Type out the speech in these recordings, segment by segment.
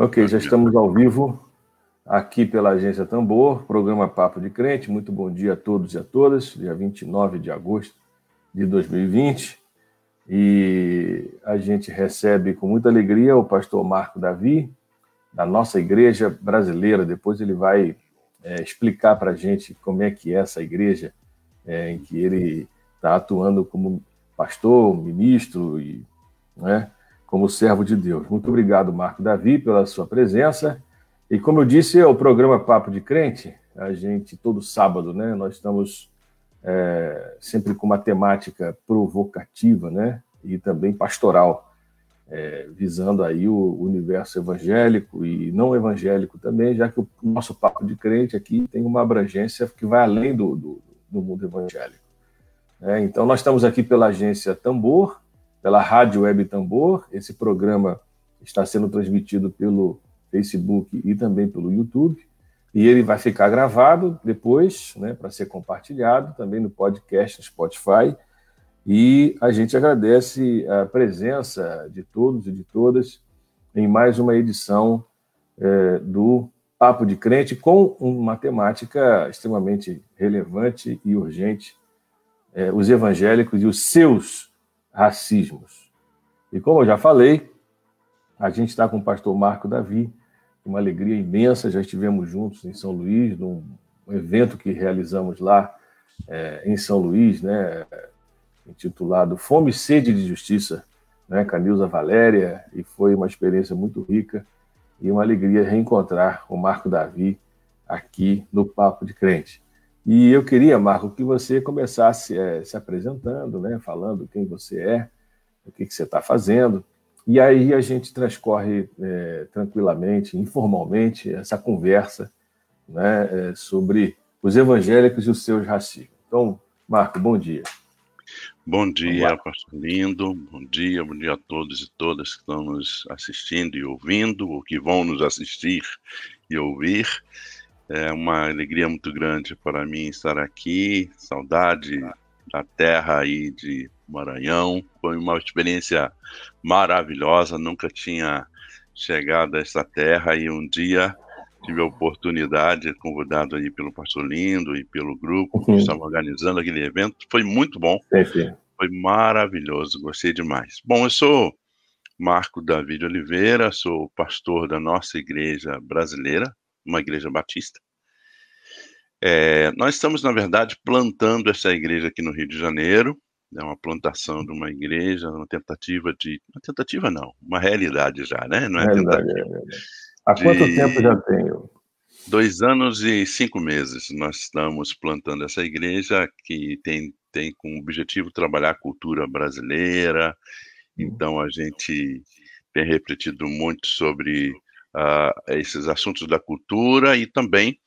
Ok, já estamos ao vivo aqui pela Agência Tambor, programa Papo de Crente. Muito bom dia a todos e a todas, dia 29 de agosto de 2020. E a gente recebe com muita alegria o pastor Marco Davi, da nossa igreja brasileira. Depois ele vai é, explicar para a gente como é que é essa igreja é, em que ele está atuando como pastor, ministro e né, como servo de Deus. Muito obrigado, Marco Davi, pela sua presença. E como eu disse, é o programa Papo de Crente. A gente, todo sábado, né, nós estamos é, sempre com uma temática provocativa, né, e também pastoral, é, visando aí o universo evangélico e não evangélico também, já que o nosso Papo de Crente aqui tem uma abrangência que vai além do, do, do mundo evangélico. É, então, nós estamos aqui pela agência Tambor, pela Rádio Web Tambor. Esse programa está sendo transmitido pelo Facebook e também pelo YouTube. E ele vai ficar gravado depois, né, para ser compartilhado também no podcast no Spotify. E a gente agradece a presença de todos e de todas em mais uma edição é, do Papo de Crente com uma temática extremamente relevante e urgente: é, os evangélicos e os seus racismos. E como eu já falei, a gente está com o pastor Marco Davi, uma alegria imensa, já estivemos juntos em São Luís, num evento que realizamos lá é, em São Luís, né, intitulado Fome e Sede de Justiça, né, com a Nilza Valéria, e foi uma experiência muito rica e uma alegria reencontrar o Marco Davi aqui no Papo de Crente. E eu queria, Marco, que você começasse é, se apresentando, né, falando quem você é, o que, que você está fazendo, e aí a gente transcorre é, tranquilamente, informalmente, essa conversa né, é, sobre os evangélicos e os seus racismos. Então, Marco, bom dia. Bom dia, pastor Lindo. Bom dia, bom dia a todos e todas que estão nos assistindo e ouvindo, ou que vão nos assistir e ouvir. É uma alegria muito grande para mim estar aqui. Saudade da terra aí de Maranhão. Foi uma experiência maravilhosa. Nunca tinha chegado a essa terra e um dia tive a oportunidade, convidado aí pelo Pastor Lindo e pelo grupo que uhum. estava organizando aquele evento. Foi muito bom. Sim. Foi maravilhoso. Gostei demais. Bom, eu sou Marco David Oliveira, sou pastor da nossa igreja brasileira, uma igreja batista. É, nós estamos, na verdade, plantando essa igreja aqui no Rio de Janeiro. É uma plantação de uma igreja, uma tentativa de. Uma tentativa não, uma realidade já, né? Não é realidade, tentativa. É Há quanto tempo já tem? Dois anos e cinco meses nós estamos plantando essa igreja que tem, tem como objetivo trabalhar a cultura brasileira. Hum. Então a gente tem refletido muito sobre uh, esses assuntos da cultura e também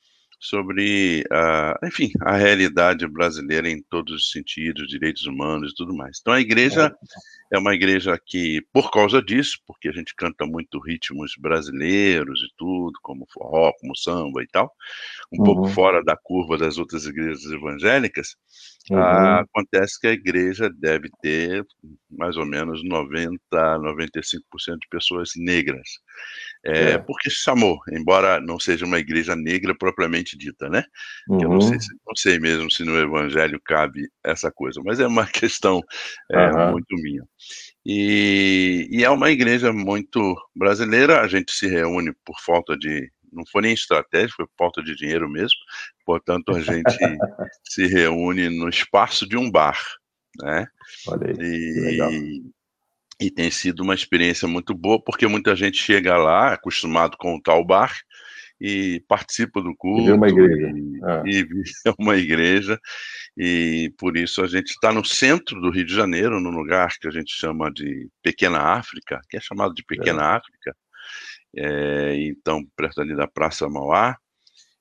sobre, uh, enfim, a realidade brasileira em todos os sentidos, direitos humanos e tudo mais. Então, a igreja é uma igreja que, por causa disso, porque a gente canta muito ritmos brasileiros e tudo, como forró, como samba e tal, um uhum. pouco fora da curva das outras igrejas evangélicas, uhum. uh, acontece que a igreja deve ter mais ou menos 90, 95% de pessoas negras. É, é. Porque se chamou, embora não seja uma igreja negra propriamente dita, né? Uhum. Eu não sei, não sei, mesmo se no evangelho cabe essa coisa, mas é uma questão é, uhum. muito minha. E, e, é uma igreja muito brasileira, a gente se reúne por falta de. Não foi nem estratégia, foi falta de dinheiro mesmo. Portanto, a gente se reúne no espaço de um bar, né? Olha aí, e, legal e tem sido uma experiência muito boa, porque muita gente chega lá, acostumado com o tal bar, e participa do culto. E uma igreja. E, ah. e uma igreja. E por isso a gente está no centro do Rio de Janeiro, num lugar que a gente chama de Pequena África, que é chamado de Pequena é. África. É, então, perto ali da Praça Mauá.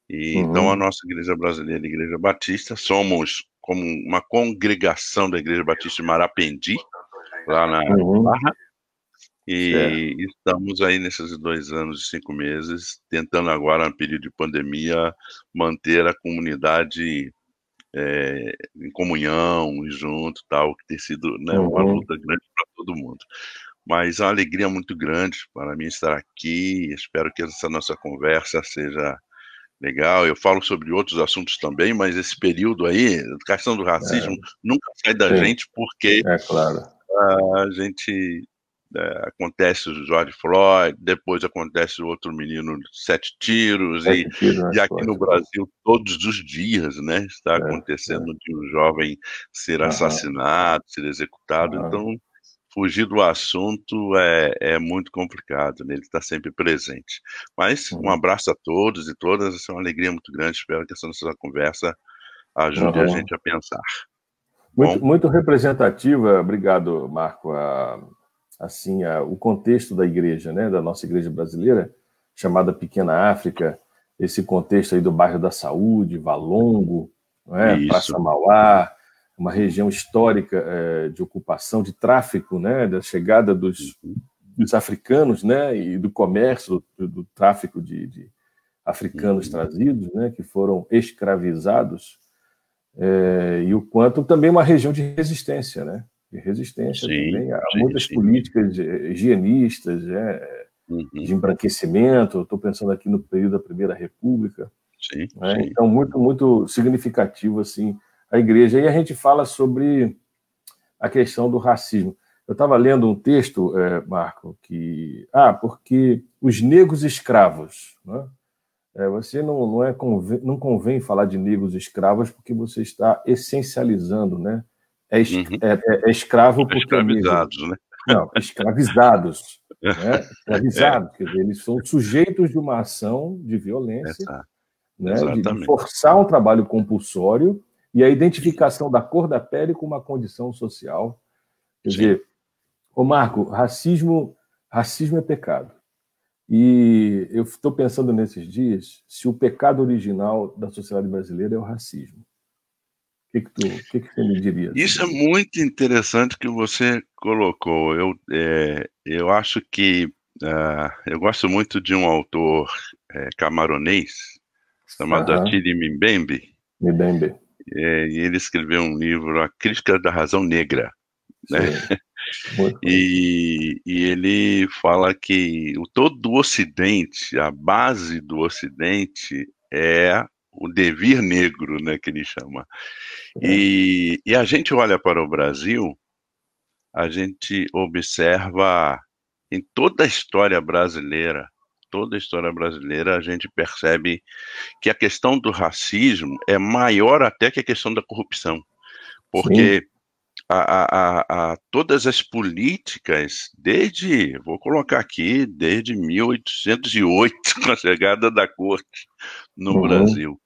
E, uhum. Então, a nossa Igreja Brasileira, a Igreja Batista, somos como uma congregação da Igreja Batista de Marapendi, lá na uhum. Barra, e estamos aí nesses dois anos e cinco meses, tentando agora, no período de pandemia, manter a comunidade é, em comunhão, junto, tal, que tem sido né, uma uhum. luta grande para todo mundo. Mas é uma alegria muito grande para mim estar aqui. Espero que essa nossa conversa seja legal. Eu falo sobre outros assuntos também, mas esse período aí, a questão do racismo, é. nunca sai da Sim. gente porque é claro. A gente é, acontece o George Floyd, depois acontece o outro menino sete tiros, sete e, tiros e, aqui no Brasil todos os dias, né, está é, acontecendo é. de um jovem ser assassinado, ser executado, então fugir do assunto é, é muito complicado, né? ele está sempre presente. Mas um abraço a todos e todas, é uma alegria muito grande, espero que essa nossa conversa ajude uhum. a gente a pensar. Muito, muito representativa, obrigado, Marco, a, assim, a, o contexto da igreja, né, da nossa igreja brasileira, chamada Pequena África, esse contexto aí do bairro da Saúde, Valongo, é? Praça Mauá, uma região histórica é, de ocupação, de tráfico, né, da chegada dos, dos africanos, né, e do comércio, do, do tráfico de, de africanos uhum. trazidos, né, que foram escravizados, é, e o quanto também uma região de resistência, né, de resistência sim, também. Há sim, muitas sim. políticas higienistas, é, uhum. de embranquecimento. Estou pensando aqui no período da Primeira República. Né? Então, muito, muito significativo assim a igreja. E a gente fala sobre a questão do racismo. Eu estava lendo um texto, é, Marco, que. Ah, porque os negros escravos. Né? É, você não, não, é, não convém falar de negros escravos porque você está essencializando, né? é, es, uhum. é, é, é escravo porque. Escravizados, né? Não, escravizados. né? Escravizados, quer dizer, eles são sujeitos de uma ação de violência, né? de forçar um trabalho compulsório e a identificação da cor da pele com uma condição social. Quer Sim. dizer, ô Marco, racismo, racismo é pecado. E eu estou pensando nesses dias se o pecado original da sociedade brasileira é o racismo. O que, que, tu, que, que você me diria? Isso é muito interessante que você colocou. Eu, é, eu acho que uh, eu gosto muito de um autor é, camaronês chamado uhum. Atiri Mbembe. Mbembe. É, e ele escreveu um livro, A Crítica da Razão Negra. Né? e, e, ele fala que o, todo o Ocidente, a base do Ocidente é o devir negro, né, que ele chama. É. E, e a gente olha para o Brasil, a gente observa em toda a história brasileira, toda a história brasileira, a gente percebe que a questão do racismo é maior até que a questão da corrupção. Porque a, a, a, todas as políticas, desde, vou colocar aqui, desde 1808, com a chegada da corte no uhum. Brasil,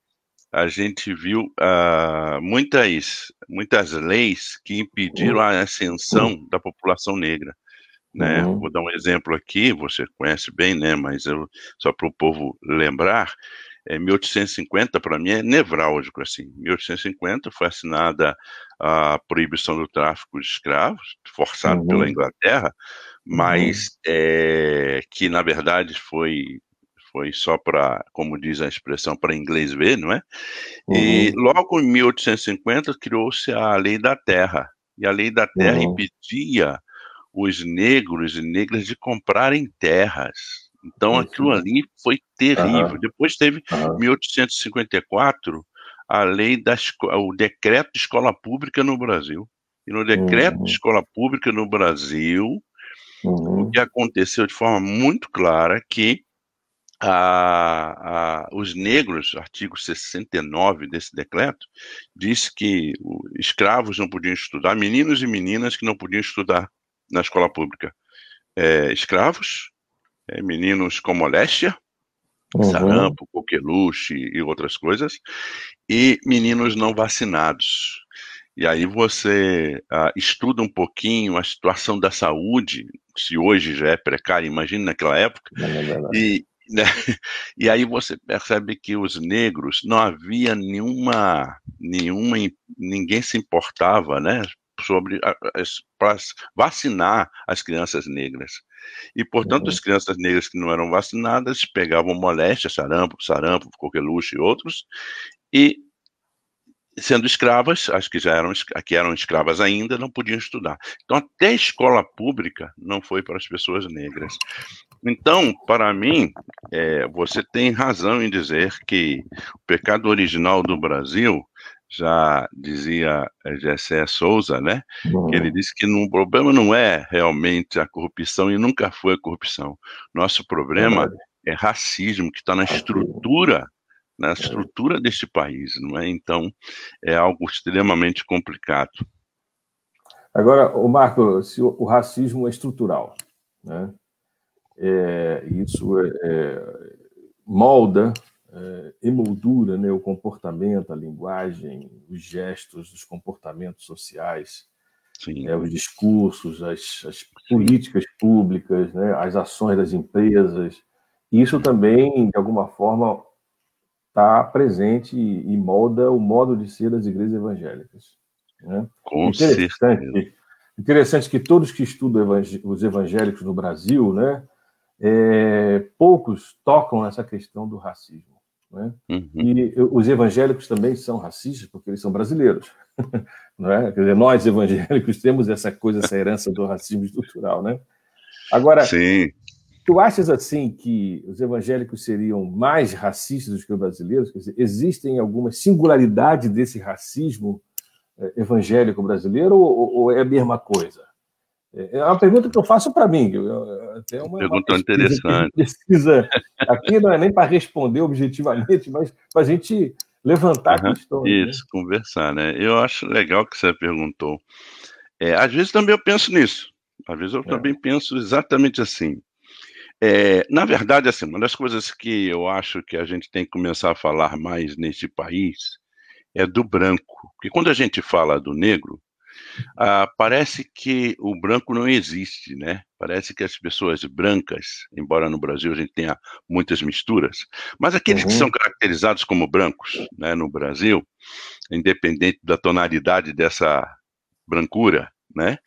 a gente viu uh, muitas, muitas leis que impediram a ascensão da população negra. Né? Uhum. Vou dar um exemplo aqui, você conhece bem, né? mas eu, só para o povo lembrar, é, 1850 para mim é nevrálgico assim. 1850 foi assinada a proibição do tráfico de escravos, forçado uhum. pela Inglaterra, mas uhum. é, que na verdade foi foi só para, como diz a expressão, para inglês ver, não é? Uhum. E logo em 1850 criou-se a Lei da Terra, e a Lei da Terra uhum. impedia os negros e negras de comprarem terras. Então aquilo ali foi terrível. Uhum. Depois teve uhum. 1854 a lei da o decreto de escola pública no Brasil. E no decreto uhum. de escola pública no Brasil, uhum. o que aconteceu de forma muito clara que a, a, os negros, artigo 69 desse decreto, diz que escravos não podiam estudar, meninos e meninas que não podiam estudar na escola pública. É, escravos, é, meninos com moléstia, uhum. sarampo, coqueluche e outras coisas, e meninos não vacinados. E aí você uh, estuda um pouquinho a situação da saúde, se hoje já é precária, imagine naquela época, é e, né? E aí você percebe que os negros não havia nenhuma, nenhuma, ninguém se importava, né, sobre para vacinar as crianças negras. E, portanto, uhum. as crianças negras que não eram vacinadas pegavam moléstia, sarampo, sarampo, coqueluche e outros, e sendo escravas, as que já eram, que eram escravas ainda, não podiam estudar. Então, até a escola pública não foi para as pessoas negras. Então, para mim, é, você tem razão em dizer que o pecado original do Brasil, já dizia Gessé Souza, né? Que ele disse que o problema não é realmente a corrupção e nunca foi a corrupção. Nosso problema é, é racismo que está na estrutura na é. estrutura deste país, não é? Então, é algo extremamente complicado. Agora, o Marco, se o, racismo é estrutural, né? É, isso é, é, molda, é, emoldura né, o comportamento, a linguagem, os gestos, os comportamentos sociais, é, os discursos, as, as políticas públicas, né, as ações das empresas. Isso também, de alguma forma, está presente e molda o modo de ser das igrejas evangélicas. Né? Com interessante, certeza. interessante que todos que estudam os evangélicos no Brasil, né, é, poucos tocam nessa questão do racismo. Né? Uhum. E os evangélicos também são racistas porque eles são brasileiros. Não é? Quer dizer, nós evangélicos temos essa coisa, essa herança do racismo estrutural. Né? Agora, Sim. Tu achas assim que os evangélicos seriam mais racistas do que os brasileiros? Quer dizer, existem algumas singularidades desse racismo eh, evangélico brasileiro ou, ou, é a mesma coisa? É, é uma pergunta que eu faço para mim. Até uma, pergunta uma interessante. Precisa, aqui não é nem para responder objetivamente, mas para a gente levantar uhum, questões. Né? Isso, né? conversar, né? Eu acho legal que você perguntou. É, às vezes também eu penso nisso. Às vezes eu é. também penso exatamente assim. É, na verdade, assim, uma das coisas que eu acho que a gente tem que começar a falar mais neste país é do branco. Porque quando a gente fala do negro, ah, parece que o branco não existe, né? Parece que as pessoas brancas, embora no Brasil a gente tenha muitas misturas, mas aqueles uhum. que são caracterizados como brancos, né, no Brasil, independente da tonalidade dessa brancura, né?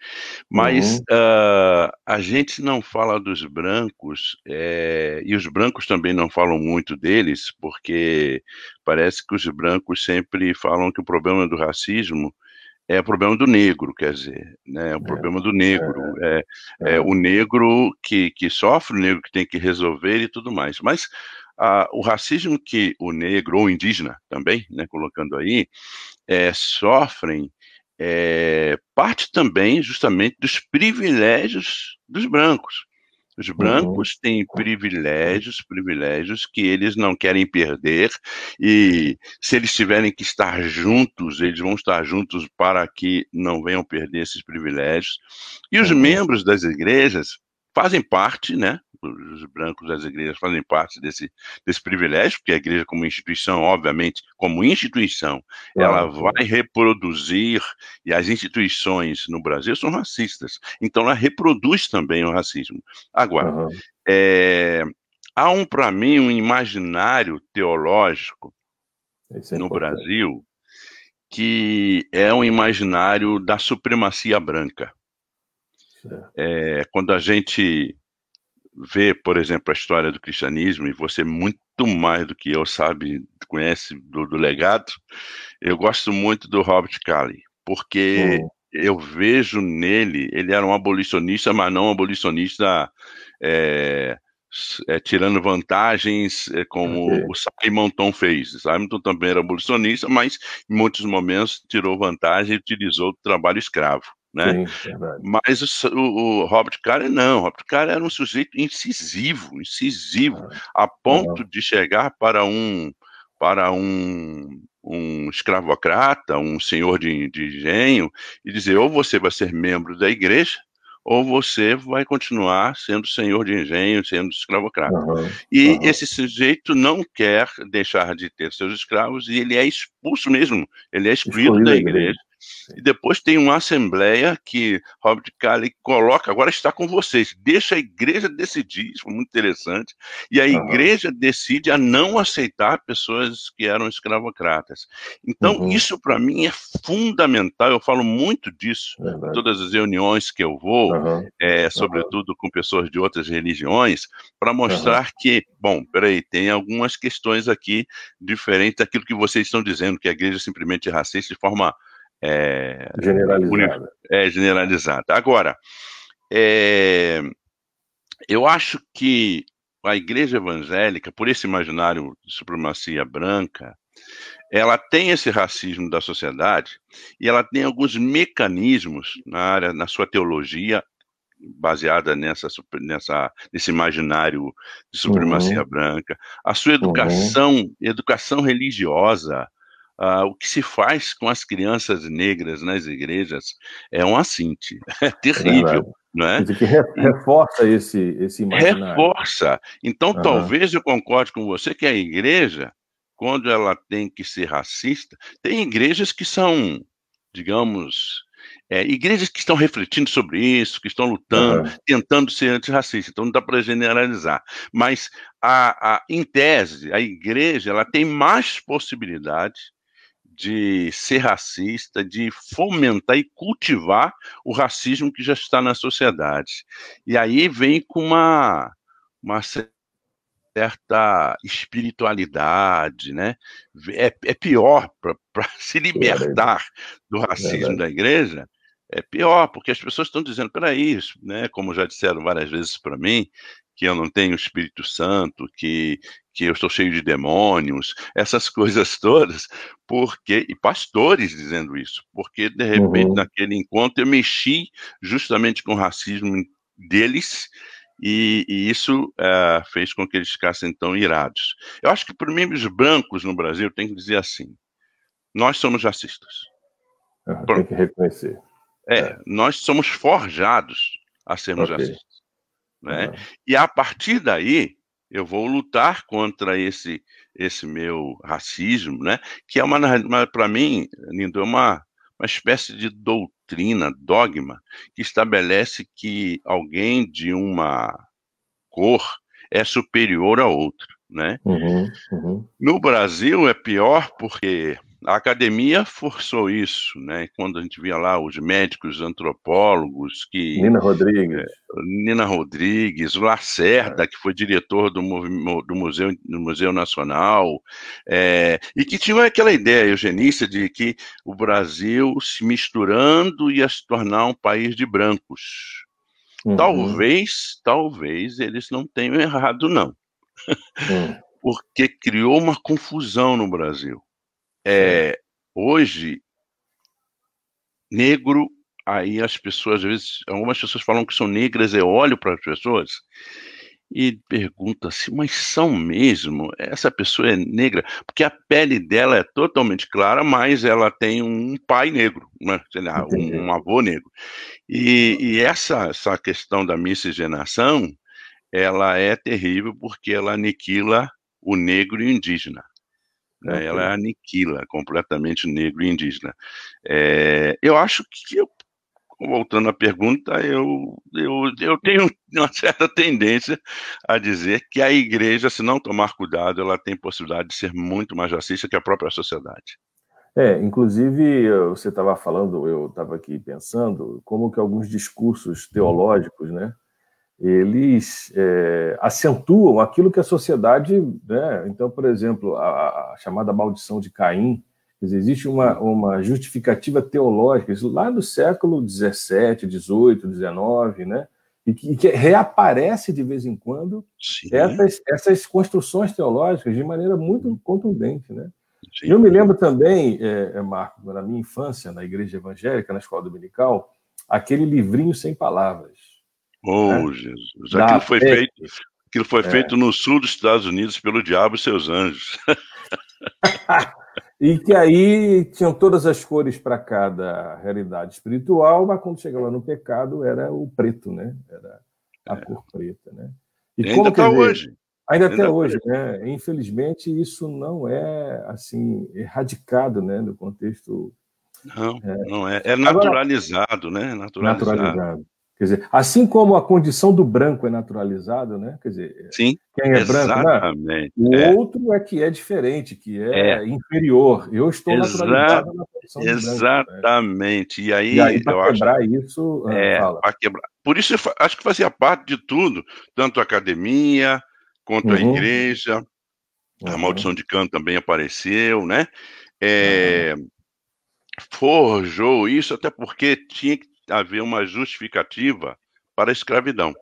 Mas uhum. uh, a gente não fala dos brancos, é, e os brancos também não falam muito deles, porque parece que os brancos sempre falam que o problema do racismo é o problema do negro, quer dizer, né? É o é, problema do negro, é, é, é, o negro que, que sofre, o negro que tem que resolver e tudo mais. Mas o racismo que o negro, ou indígena também, né, colocando aí, é, sofrem é, parte também justamente dos privilégios dos brancos. Os brancos uhum. têm privilégios, privilégios que eles não querem perder, e se eles tiverem que estar juntos, eles vão estar juntos para que não venham perder esses privilégios. E os uhum. membros das igrejas fazem parte, né, os brancos das igrejas fazem parte desse, desse privilégio, porque a igreja, como instituição, obviamente, como instituição, ela vai reproduzir, e as instituições no Brasil são racistas, então ela reproduz também o racismo. Agora, uhum. é, há um, para mim, um imaginário teológico é no Brasil que é um imaginário da supremacia branca. É, quando a gente vê, por exemplo, a história do cristianismo, e você muito mais do que eu sabe, conhece do, do legado, eu gosto muito do Robert Calley, porque oh. eu vejo nele, ele era um abolicionista, mas não um abolicionista é, é, tirando vantagens, é, como o Simonton fez. Simonton também era abolicionista, mas em muitos momentos tirou vantagem e utilizou o trabalho escravo né? Sim, Mas o, o, Robert Cary não, o Robert Cary era um sujeito incisivo, incisivo, ah, a ponto de chegar para um para um, um escravocrata, um senhor de, de engenho, e dizer ou você vai ser membro da igreja, ou você vai continuar sendo senhor de engenho, sendo escravocrata. Uhum, e uhum. esse sujeito não quer deixar de ter seus escravos e ele é expulso mesmo, ele é excluído da igreja. E depois tem uma assembleia que Robert Calley coloca, agora está com vocês, deixa a igreja decidir, isso foi muito interessante, e a uhum. igreja decide a não aceitar pessoas que eram escravocratas. Então, uhum. isso para mim é fundamental, eu falo muito disso em todas as reuniões que eu vou, uhum. é, sobretudo com pessoas de outras religiões, para mostrar que, bom, peraí, tem algumas questões aqui diferentes daquilo que vocês estão dizendo, que a igreja simplesmente é racista de forma é, generalizada. É, generalizada. Agora, é, eu acho que a igreja evangélica, por esse imaginário de supremacia branca, ela tem esse racismo da sociedade e ela tem alguns mecanismos na área, na sua teologia baseada nessa, nessa nesse imaginário de supremacia uhum. branca, a sua educação, uhum. educação religiosa, Uh, o que se faz com as crianças negras nas igrejas é um assinte, é terrível. É não é? que reforça esse, esse imaginário. Reforça. Então, uhum. talvez eu concorde com você que a igreja, quando ela tem que ser racista, tem igrejas que são, digamos, é, igrejas que estão refletindo sobre isso, que estão lutando, uhum. tentando ser antirracista, então não dá para generalizar. Mas, a, a, em tese, a igreja ela tem mais possibilidade de ser racista, de fomentar e cultivar o racismo que já está na sociedade. E aí vem com uma, uma certa espiritualidade, né? É, é pior para se libertar do racismo da igreja. É pior, porque as pessoas estão dizendo, peraí, né, como já disseram várias vezes para mim, que eu não tenho Espírito Santo, que, que eu estou cheio de demônios, essas coisas todas, porque e pastores dizendo isso, porque de repente uhum. naquele encontro eu mexi justamente com o racismo deles e, e isso uh, fez com que eles ficassem tão irados. Eu acho que para mim os brancos no Brasil tem que dizer assim: nós somos racistas. Uhum, tem que reconhecer. É, é, nós somos forjados a sermos okay. racistas. Né? Uhum. E a partir daí, eu vou lutar contra esse esse meu racismo, né? Que é uma, para mim, Lindo, é uma, uma espécie de doutrina, dogma, que estabelece que alguém de uma cor é superior a outro, né? Uhum, uhum. No Brasil é pior porque a academia forçou isso, né? Quando a gente via lá os médicos antropólogos que Nina Rodrigues, é, Nina Rodrigues, Lacerda, é. que foi diretor do, do museu do Museu Nacional, é, e que tinha aquela ideia eugenista de que o Brasil se misturando ia se tornar um país de brancos. Uhum. Talvez, talvez eles não tenham errado não, uhum. porque criou uma confusão no Brasil é, hoje, negro, aí as pessoas, às vezes, algumas pessoas falam que são negras, eu olho para as pessoas e pergunto assim, mas são mesmo? Essa pessoa é negra? Porque a pele dela é totalmente clara, mas ela tem um pai negro, né? lá, um, um, avô negro. E, e, essa, essa questão da miscigenação, ela é terrível porque ela aniquila o negro e o indígena. Né? Ela aniquila completamente o negro e indígena. É, eu acho que, eu, voltando à pergunta, eu, eu, eu tenho uma certa tendência a dizer que a igreja, se não tomar cuidado, ela tem possibilidade de ser muito mais racista que a própria sociedade. É, inclusive, você estava falando, eu estava aqui pensando, como que alguns discursos teológicos, né, eles é, acentuam aquilo que a sociedade. Né? Então, por exemplo, a, a chamada maldição de Caim, dizer, existe uma, uma justificativa teológica, isso lá no século XVII, XVIII, XIX, né? e, que, que reaparece de vez em quando essas, essas construções teológicas de maneira muito contundente. Né? Eu me lembro também, é, é, Marco, na minha infância, na igreja evangélica, na escola dominical, aquele livrinho sem palavras Oh, Jesus. Aquilo foi, feito, aquilo foi é. feito no sul dos Estados Unidos pelo diabo e seus anjos. e que aí tinham todas as cores para cada realidade espiritual, mas quando chegava no pecado era o preto, né? Era a é. cor preta, né? E, e ainda está hoje. Ainda, ainda até hoje, né? Infelizmente isso não é assim erradicado, né, no contexto Não, é. não é. É naturalizado, Agora, né? Naturalizado. naturalizado. Quer dizer, assim como a condição do branco é naturalizada, né? Quer dizer, Sim, quem é branco, né? o é. outro é que é diferente, que é, é. inferior. Eu estou Exa naturalizado na condição Exatamente. Branco, né? E aí, e aí para quebrar acho, isso, ah, é, para quebrar. Por isso, acho que fazia parte de tudo, tanto a academia quanto uhum. a igreja. Uhum. A maldição de Cano também apareceu, né? É, uhum. Forjou isso, até porque tinha que haver uma justificativa para a escravidão,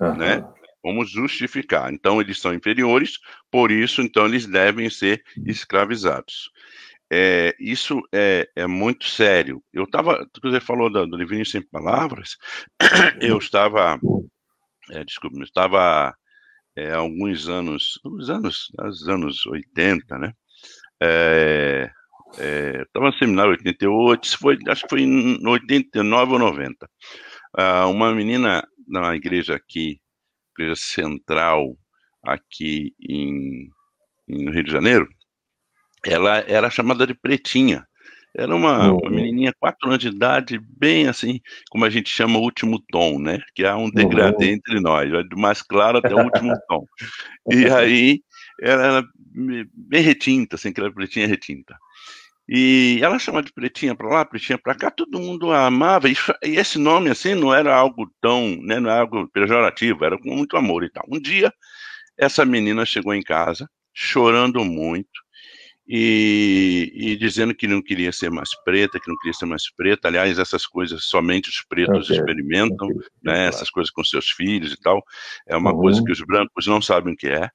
uhum. né? Vamos justificar. Então, eles são inferiores, por isso, então, eles devem ser escravizados. É, isso é, é, muito sério. Eu estava, você falou do, do Livrinho Sem Palavras, eu estava, é, desculpa, eu estava é, há alguns anos, uns anos, nos anos 80, né? É, estava é, no seminário 88, foi, acho que foi em 89 ou 90. Ah, uma menina na igreja aqui, igreja central aqui em, em Rio de Janeiro, ela era chamada de Pretinha. Era uma, uhum. uma menininha, quatro anos de idade, bem assim, como a gente chama o último tom, né? Que há um degradê uhum. entre nós, do mais claro até o último tom. E aí, ela era bem retinta, assim, aquela pretinha retinta. E ela chama de pretinha para lá, pretinha para cá, todo mundo a amava. E, e, esse nome, assim, não era algo tão, né, não era algo pejorativo, era com muito amor e tal. Um dia, essa menina chegou em casa, chorando muito, e, e, dizendo que não queria ser mais preta, que não queria ser mais preta. Aliás, essas coisas somente os pretos okay. experimentam, okay. né? Essas coisas com seus filhos e tal. É uma uhum. coisa que os brancos não sabem o que é.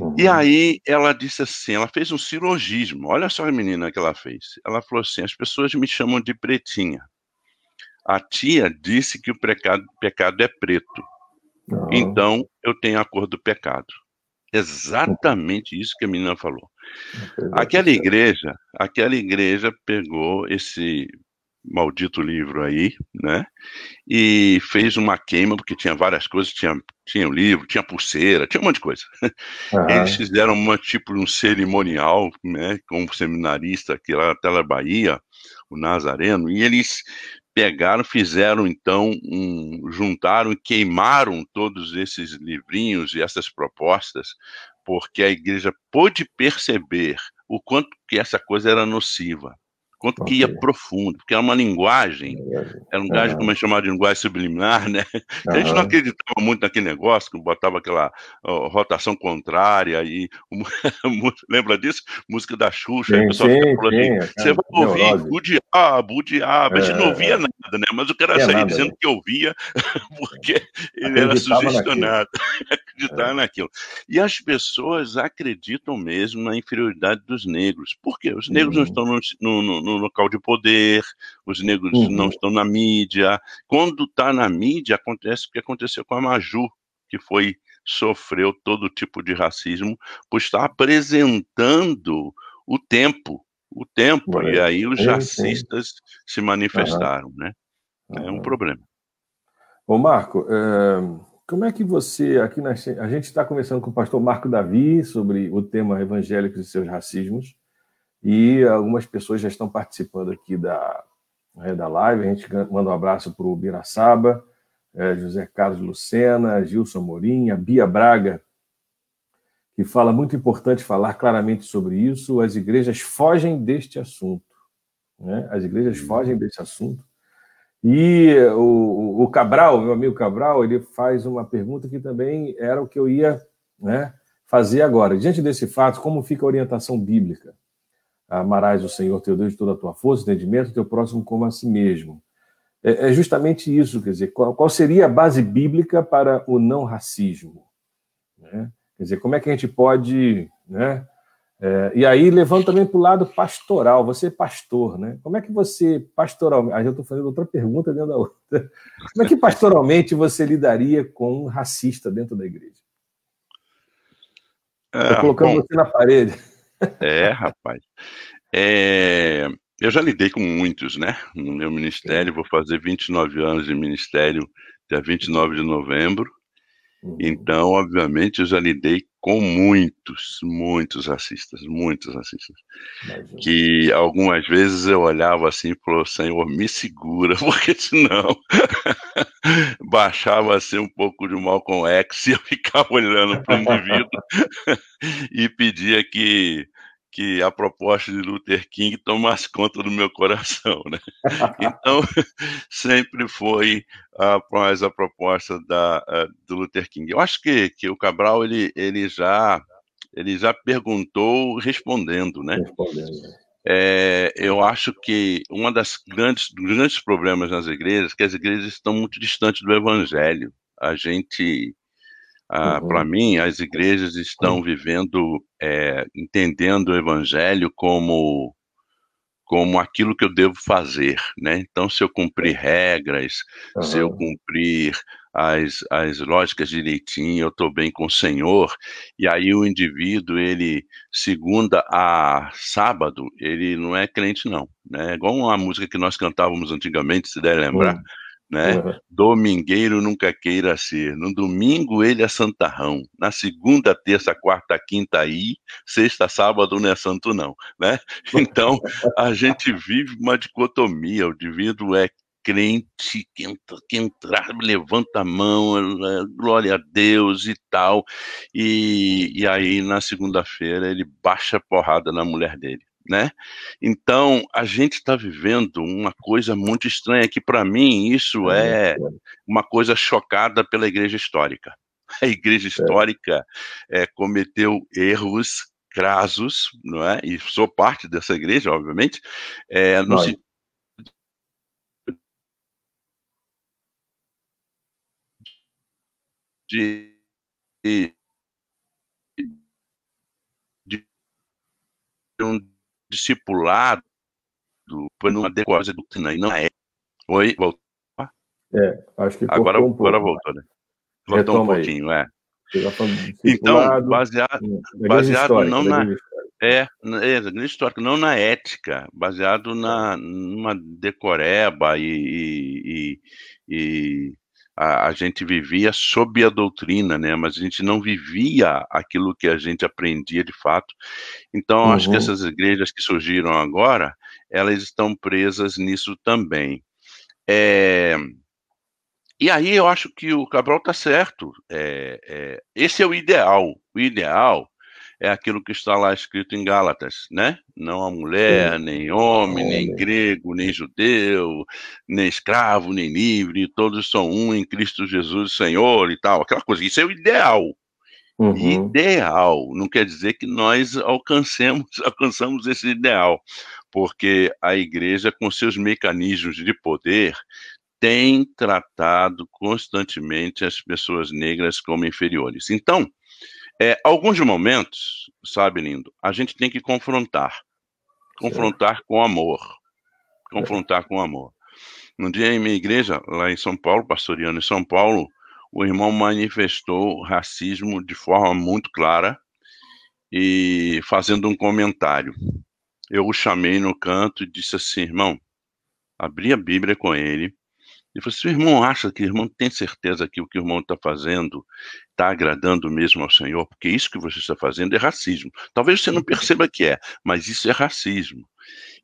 Uhum. E aí ela disse assim, ela fez um silogismo. Olha só a menina que ela fez. Ela falou assim: as pessoas me chamam de pretinha. A tia disse que o pecado, pecado é preto. Uhum. Então eu tenho a cor do pecado. Exatamente isso que a menina falou. Aquela igreja, aquela igreja pegou esse maldito livro aí, né? E fez uma queima, porque tinha várias coisas, tinha, tinha o livro, tinha pulseira, tinha um monte de coisa. Uhum. Eles fizeram uma tipo um cerimonial, né, com um seminarista aqui lá na Bahia, o Nazareno, e eles pegaram, fizeram então, um, juntaram e queimaram todos esses livrinhos e essas propostas, porque a igreja pôde perceber o quanto que essa coisa era nociva quanto okay. que ia profundo, porque era uma linguagem, era uma linguagem, uhum. como é chamado de linguagem subliminar, né? Uhum. A gente não acreditava muito naquele negócio, que botava aquela uh, rotação contrária, e lembra disso? Música da Xuxa, sim, o pessoal sim, falou assim, você vai ouvir o diabo, o diabo, a gente não ouvia é. nada, né? Mas o cara saía dizendo né? que ouvia, porque ele era sugestionado, acreditava é. naquilo. E as pessoas acreditam mesmo na inferioridade dos negros, por quê? Os negros uhum. não estão no, no, no no local de poder, os negros uhum. não estão na mídia. Quando está na mídia, acontece o que aconteceu com a Maju, que foi sofreu todo tipo de racismo por estar apresentando o tempo, o tempo, e aí os racistas se manifestaram, uhum. né? É um problema. Ô Marco, é, como é que você, aqui na, a gente está conversando com o pastor Marco Davi sobre o tema evangélicos e seus racismos, e algumas pessoas já estão participando aqui da, né, da live. A gente manda um abraço para o Biraçaba, é, José Carlos Lucena, Gilson Morim, a Bia Braga, que fala muito importante falar claramente sobre isso. As igrejas fogem deste assunto. Né? As igrejas fogem desse assunto. E o, o Cabral, meu amigo Cabral, ele faz uma pergunta que também era o que eu ia né, fazer agora. Diante desse fato, como fica a orientação bíblica? Amarás o Senhor teu Deus de toda a tua força, entendimento, teu próximo como a si mesmo. É, é justamente isso, quer dizer, qual, seria a base bíblica para o não racismo? Né? Quer dizer, como é que a gente pode, né? É, e aí, levando também para o lado pastoral, você é pastor, né? Como é que você, pastoralmente, aí eu estou fazendo outra pergunta dentro da outra. Como é que pastoralmente você lidaria com um racista dentro da igreja? Estou é, colocando bom, você na parede. É, rapaz. É, eu já lidei com muitos, né? No meu ministério, vou fazer 29 anos de ministério dia 29 de novembro. Uhum. Então, obviamente, eu já lidei com muitos, muitos racistas, muitos racistas. Que algumas vezes eu olhava assim e falava, Senhor, me segura, porque senão baixava assim um pouco de Malcolm X e eu ficava olhando para o indivíduo e pedia que que a proposta de Luther King tomasse conta do meu coração, né? Então sempre foi após a proposta da do Luther King. Eu acho que, que o Cabral ele, ele já ele já perguntou respondendo, né? Respondendo. É, eu acho que uma das grandes grandes problemas nas igrejas é que as igrejas estão muito distantes do Evangelho. A gente ah, uhum. Para mim, as igrejas estão uhum. vivendo, é, entendendo o evangelho como como aquilo que eu devo fazer, né? Então, se eu cumprir regras, uhum. se eu cumprir as, as lógicas direitinho, eu estou bem com o Senhor, e aí o indivíduo, ele, segunda a sábado, ele não é crente não, né? Igual uma música que nós cantávamos antigamente, se der lembrar, uhum né? Uhum. Domingueiro nunca queira ser. No domingo ele é santarrão. Na segunda, terça, quarta, quinta aí, sexta, sábado não é santo não, né? Então a gente vive uma dicotomia. O indivíduo é crente que, entra, que entrar, levanta a mão, é, glória a Deus e tal. E, e aí na segunda-feira ele baixa a porrada na mulher dele né? Então, a gente está vivendo uma coisa muito estranha, que para mim isso é uma coisa chocada pela igreja histórica. A igreja histórica é, cometeu erros crasos, não é? E sou parte dessa igreja, obviamente, é, no, de, de, de um discipulado por uma coisa doutrina, e não é. Oi, voltou? É, acho que agora, um agora voltou, né? Voltou Retoma um pouquinho, aí. é. Então, baseado, baseado não na. É, é, igreja histórica, não na ética, baseado na numa decoreba e, e, e, a, a, gente vivia sob a doutrina, né? Mas a gente não vivia aquilo que a gente aprendia de fato. Então, uhum. acho que uhum. essas igrejas que surgiram agora, elas estão presas nisso também. É... E aí eu acho que o Cabral está certo. É, é, esse é o ideal. O ideal é aquilo que está lá escrito em Gálatas, né? Não há mulher, Sim. nem homem, nem grego, nem judeu, nem escravo, nem livre, todos são um em Cristo Jesus, Senhor e tal, aquela coisa. Isso é o ideal. Uhum. Ideal não quer dizer que nós alcancemos, alcançamos esse ideal, porque a igreja, com seus mecanismos de poder, tem tratado constantemente as pessoas negras como inferiores. Então, é, alguns momentos, sabe, lindo, a gente tem que confrontar. Confrontar Sim. com amor. Confrontar com amor. No dia em minha igreja, lá em São Paulo, pastoreando em São Paulo, o irmão manifestou racismo de forma muito clara e fazendo um comentário. Eu o chamei no canto e disse assim, irmão, abri a Bíblia com ele e falou: se o irmão acha que o irmão tem certeza que o que o irmão está fazendo está agradando mesmo ao Senhor, porque isso que você está fazendo é racismo. Talvez você não perceba que é, mas isso é racismo.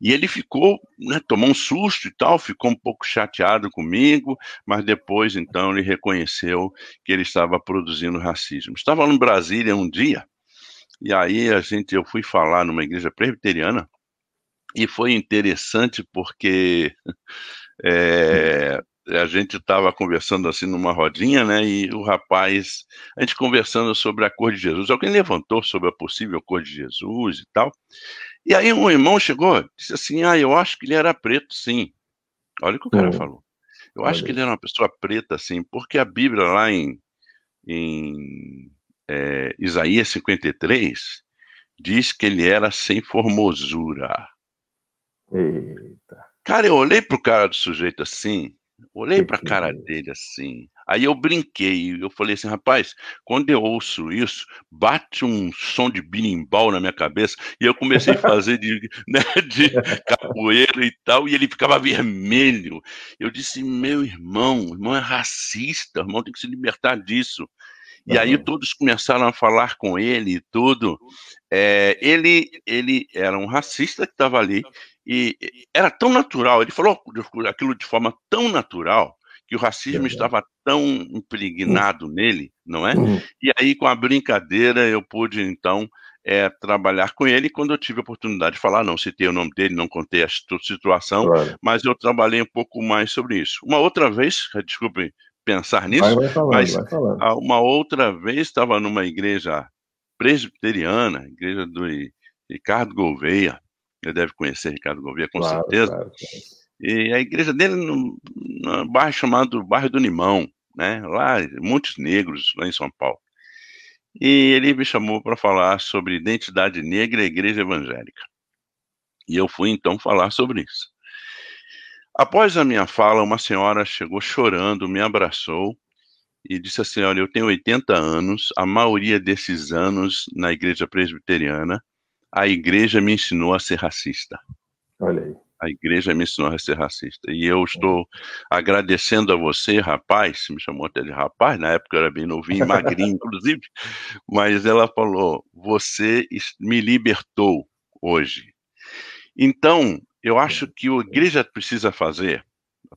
E ele ficou, né, tomou um susto e tal, ficou um pouco chateado comigo, mas depois então ele reconheceu que ele estava produzindo racismo. Estava no Brasília um dia, e aí a gente, eu fui falar numa igreja presbiteriana, e foi interessante porque é, a gente estava conversando assim numa rodinha, né? E o rapaz, a gente conversando sobre a cor de Jesus. Alguém levantou sobre a possível cor de Jesus e tal. E aí um irmão chegou, disse assim: Ah, eu acho que ele era preto, sim. Olha o que o cara falou. Eu acho que ele era uma pessoa preta, sim, porque a Bíblia lá em, em é, Isaías 53 diz que ele era sem formosura. Eita. Cara, eu olhei pro cara do sujeito assim, Olhei para a cara dele assim. Aí eu brinquei, eu falei assim, rapaz, quando eu ouço isso, bate um som de birimbau na minha cabeça, e eu comecei a fazer de, né, de capoeira e tal, e ele ficava vermelho. Eu disse, meu irmão, irmão é racista, irmão tem que se libertar disso. E aí todos começaram a falar com ele e tudo. É, ele, ele era um racista que estava ali e era tão natural, ele falou aquilo de forma tão natural que o racismo estava tão impregnado nele, não é? Uhum. E aí, com a brincadeira, eu pude, então, é, trabalhar com ele. Quando eu tive a oportunidade de falar, não citei o nome dele, não contei a situação, claro. mas eu trabalhei um pouco mais sobre isso. Uma outra vez, desculpe pensar nisso, vai, vai falando, mas uma outra vez estava numa igreja presbiteriana, igreja do Ricardo Gouveia, você deve conhecer Ricardo Gouveia, com claro, certeza. Claro, claro. E a igreja dele no, no bairro chamado Bairro do Limão, né? Lá, muitos negros, lá em São Paulo. E ele me chamou para falar sobre identidade negra e igreja evangélica. E eu fui então falar sobre isso. Após a minha fala, uma senhora chegou chorando, me abraçou e disse assim: Olha, eu tenho 80 anos, a maioria desses anos na igreja presbiteriana, a igreja me ensinou a ser racista. Olha aí. A igreja me ensinou a ser racista. E eu estou agradecendo a você, rapaz, me chamou até de rapaz, na época eu era bem novinho, magrinho, inclusive, mas ela falou: você me libertou hoje. Então, eu acho que a igreja precisa fazer,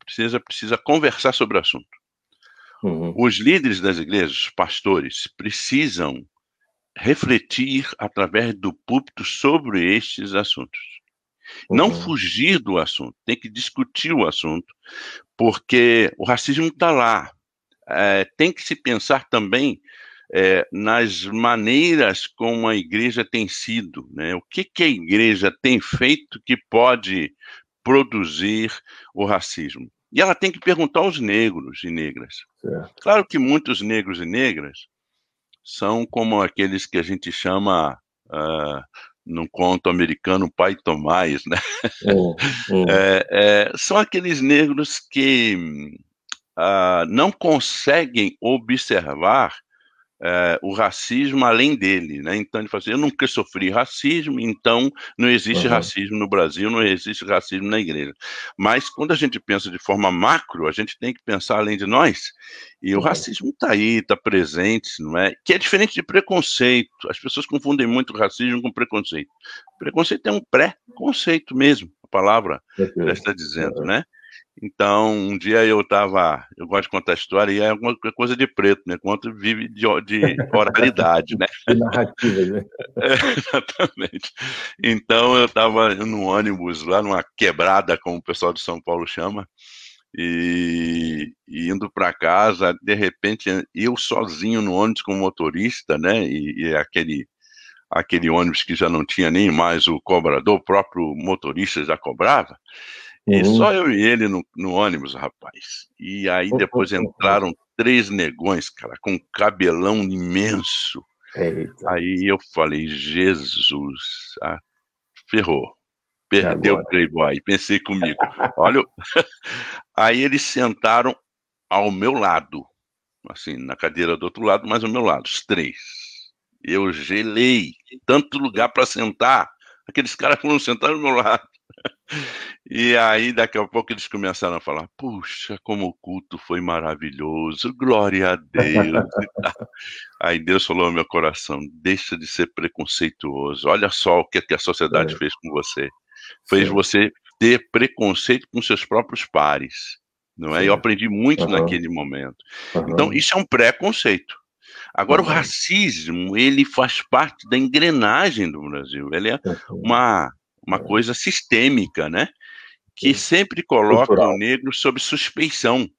precisa, precisa conversar sobre o assunto. Uhum. Os líderes das igrejas, os pastores, precisam refletir através do púlpito sobre estes assuntos. Uhum. Não fugir do assunto, tem que discutir o assunto, porque o racismo está lá. É, tem que se pensar também é, nas maneiras como a igreja tem sido, né? o que, que a igreja tem feito que pode produzir o racismo. E ela tem que perguntar aos negros e negras. Certo. Claro que muitos negros e negras são como aqueles que a gente chama uh, num conto americano Pai Tomás, né? Hum, hum. É, é, são aqueles negros que uh, não conseguem observar é, o racismo além dele, né? Então ele fala assim, eu nunca sofri racismo, então não existe uhum. racismo no Brasil, não existe racismo na igreja. Mas quando a gente pensa de forma macro, a gente tem que pensar além de nós. E uhum. o racismo está aí, está presente, não é? Que é diferente de preconceito. As pessoas confundem muito racismo com preconceito. Preconceito é um pré-conceito mesmo, a palavra já está dizendo, né? Então, um dia eu estava, eu gosto de contar história e é alguma coisa de preto, né? Conto vive de, de oralidade, né? De narrativa, né? É, exatamente. Então, eu estava no ônibus lá numa quebrada, como o pessoal de São Paulo chama, e, e indo para casa, de repente, eu sozinho no ônibus com o motorista, né? E, e aquele aquele ônibus que já não tinha nem mais o cobrador, o próprio motorista já cobrava. E uhum. só eu e ele no, no, ônibus, rapaz. E aí depois entraram três negões, cara, com cabelão imenso. Eita. Aí eu falei, Jesus, ah, ferrou. Perdeu o Playboy. Pensei comigo, olha. aí eles sentaram ao meu lado, assim, na cadeira do outro lado, mas ao meu lado, os três. Eu gelei, tanto lugar para sentar. Aqueles caras foram sentar ao meu lado. E aí, daqui a pouco, eles começaram a falar: Puxa, como o culto foi maravilhoso, glória a Deus. aí Deus falou ao meu coração: Deixa de ser preconceituoso. Olha só o que, que a sociedade é. fez com você. Fez Sim. você ter preconceito com seus próprios pares. Não é? Eu aprendi muito uhum. naquele momento. Uhum. Então, isso é um preconceito. Agora, uhum. o racismo, ele faz parte da engrenagem do Brasil. Ele é uma uma é. coisa sistêmica, né? Que sempre coloca Cultural. o negro sob suspeição.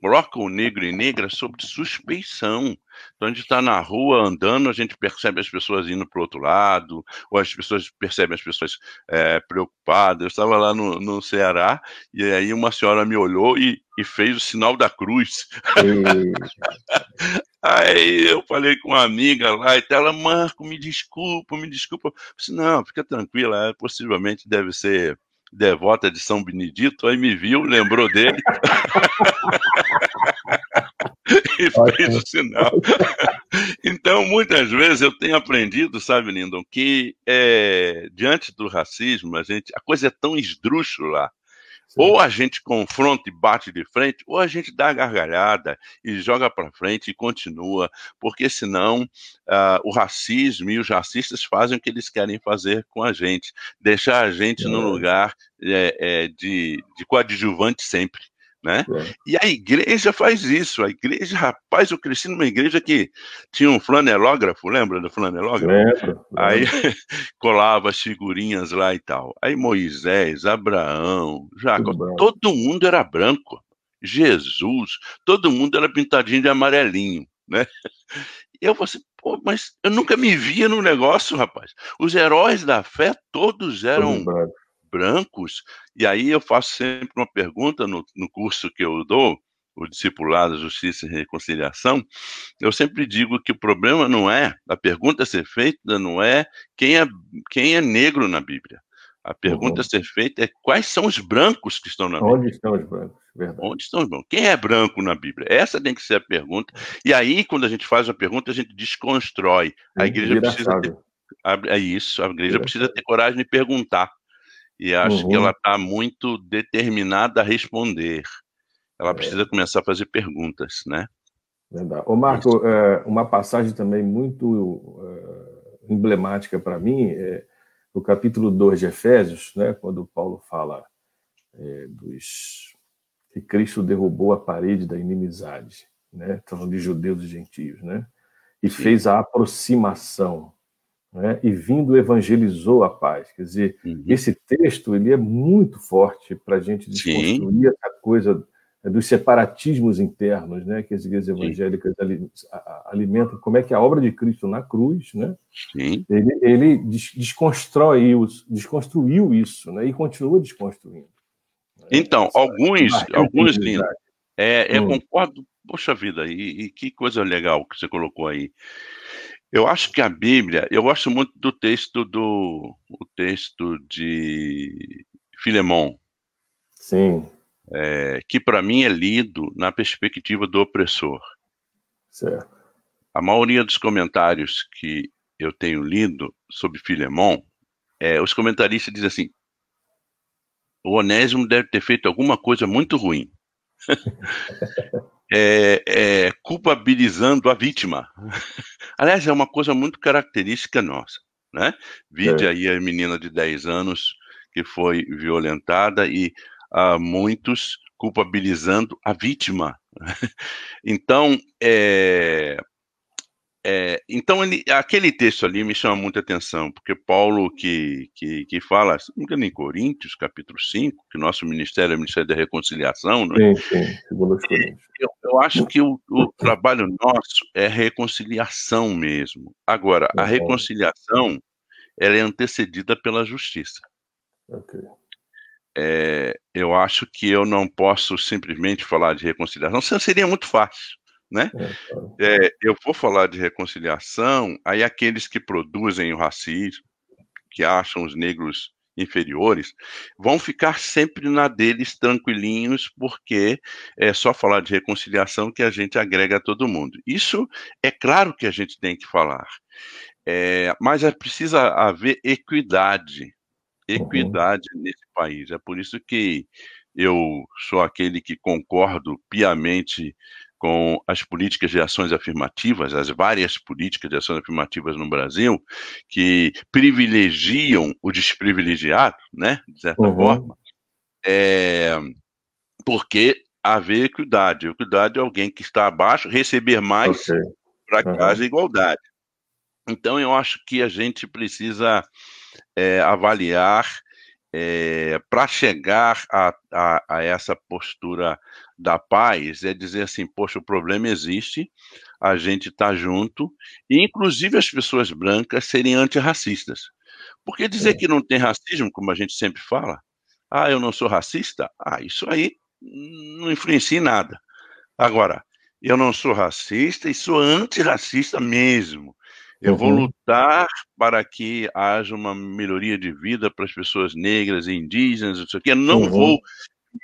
Coloca o negro e negra sob suspeição. Então a gente está na rua andando, a gente percebe as pessoas indo para o outro lado, ou as pessoas percebem as pessoas é, preocupadas. Eu estava lá no, no Ceará e aí uma senhora me olhou e, e fez o sinal da cruz. Aí eu falei com uma amiga lá e ela, Marco, me desculpa, me desculpa. Eu disse, não, fica tranquila, possivelmente deve ser devota de São Benedito, aí me viu, lembrou dele. e fez o sinal. então, muitas vezes eu tenho aprendido, sabe, Lindon, que é, diante do racismo, a gente, a coisa é tão esdrúxula, Ou a gente confronta e bate de frente, ou a gente dá a gargalhada e joga para frente e continua, porque senão uh, o racismo e os racistas fazem o que eles querem fazer com a gente, deixar a gente é. no lugar é, é, de, de coadjuvante sempre né? É. E a igreja faz isso. A igreja, rapaz, eu cresci numa igreja que tinha um flanelógrafo, lembra do flanelógrafo? Lembro. Aí colava as figurinhas lá e tal. Aí Moisés, Abraão, Jacó, todo mundo era branco. Jesus, todo mundo era pintadinho de amarelinho, né? E eu falei assim, pô, mas eu nunca me via no negócio, rapaz. Os heróis da fé todos eram brancos, e aí eu faço sempre uma pergunta no, no curso que eu dou, o discipulado, justiça e reconciliação, eu sempre digo que o problema não é, a pergunta a ser feita não é quem é, quem é negro na Bíblia. A pergunta uhum. a ser feita é quais são os brancos que estão na Bíblia. Onde estão os brancos? Verdade. Onde estão os brancos? Quem é branco na Bíblia? Essa tem que ser a pergunta. E aí, quando a gente faz a pergunta, a gente desconstrói. A igreja precisa ter, é isso, a igreja precisa ter coragem de perguntar. E acho uhum. que ela está muito determinada a responder. Ela é. precisa começar a fazer perguntas, né? Verdade. Ô, Marco, é, uma passagem também muito é, emblemática para mim é o capítulo 2 de Efésios, né, quando Paulo fala é, dos que Cristo derrubou a parede da inimizade, né, falando de judeus e gentios, né, e Sim. fez a aproximação né, e vindo evangelizou a paz. Quer dizer, uhum. esse texto ele é muito forte para a gente desconstruir Sim. essa coisa né, dos separatismos internos, né, que as igrejas evangélicas alimentam. Como é que a obra de Cristo na cruz, né, Sim. ele, ele desconstrói, desconstruiu isso, né, e continua desconstruindo. Então, essa, alguns, alguns é, eu hum. concordo. Poxa vida, e, e que coisa legal que você colocou aí. Eu acho que a Bíblia, eu gosto muito do texto do o texto de Filemão. Sim. É, que para mim é lido na perspectiva do opressor. Certo. A maioria dos comentários que eu tenho lido sobre Filemão, é, os comentaristas dizem assim: o Onésimo deve ter feito alguma coisa muito ruim. é, é, culpabilizando a vítima. Aliás, é uma coisa muito característica nossa. Né? Vide é. aí a menina de 10 anos que foi violentada e uh, muitos culpabilizando a vítima. então, é, é, então, ele, aquele texto ali me chama muita atenção, porque Paulo que, que, que fala, não engano, em Coríntios, capítulo 5, que nosso ministério é o Ministério da Reconciliação, né? Sim, sim, eu, eu, acho que o, o, trabalho nosso é reconciliação mesmo. Agora, a reconciliação, ela é antecedida pela justiça. Ok. É, eu acho que eu não posso simplesmente falar de reconciliação, seria muito fácil né? É, é, eu vou falar de reconciliação, aí aqueles que produzem o racismo, que acham os negros inferiores, vão ficar sempre na deles tranquilinhos, porque é só falar de reconciliação que a gente agrega todo mundo. Isso é claro que a gente tem que falar, é, mas é precisa haver equidade, equidade uhum. nesse país. É por isso que eu sou aquele que concordo piamente com as políticas de ações afirmativas, as várias políticas de ações afirmativas no Brasil, que privilegiam o desprivilegiado, né, de certa uhum. forma, é, porque haver equidade. Equidade é alguém que está abaixo receber mais okay. para que uhum. haja igualdade. Então, eu acho que a gente precisa é, avaliar é, para chegar a, a, a, essa postura da paz, é dizer assim, poxa, o problema existe, a gente está junto, e inclusive as pessoas brancas serem antirracistas. Porque dizer é. que não tem racismo, como a gente sempre fala, ah, eu não sou racista, ah, isso aí não influencia em nada. Agora, eu não sou racista e sou antirracista mesmo. Eu uhum. vou lutar para que haja uma melhoria de vida para as pessoas negras e indígenas, não sei o quê. Eu não uhum. vou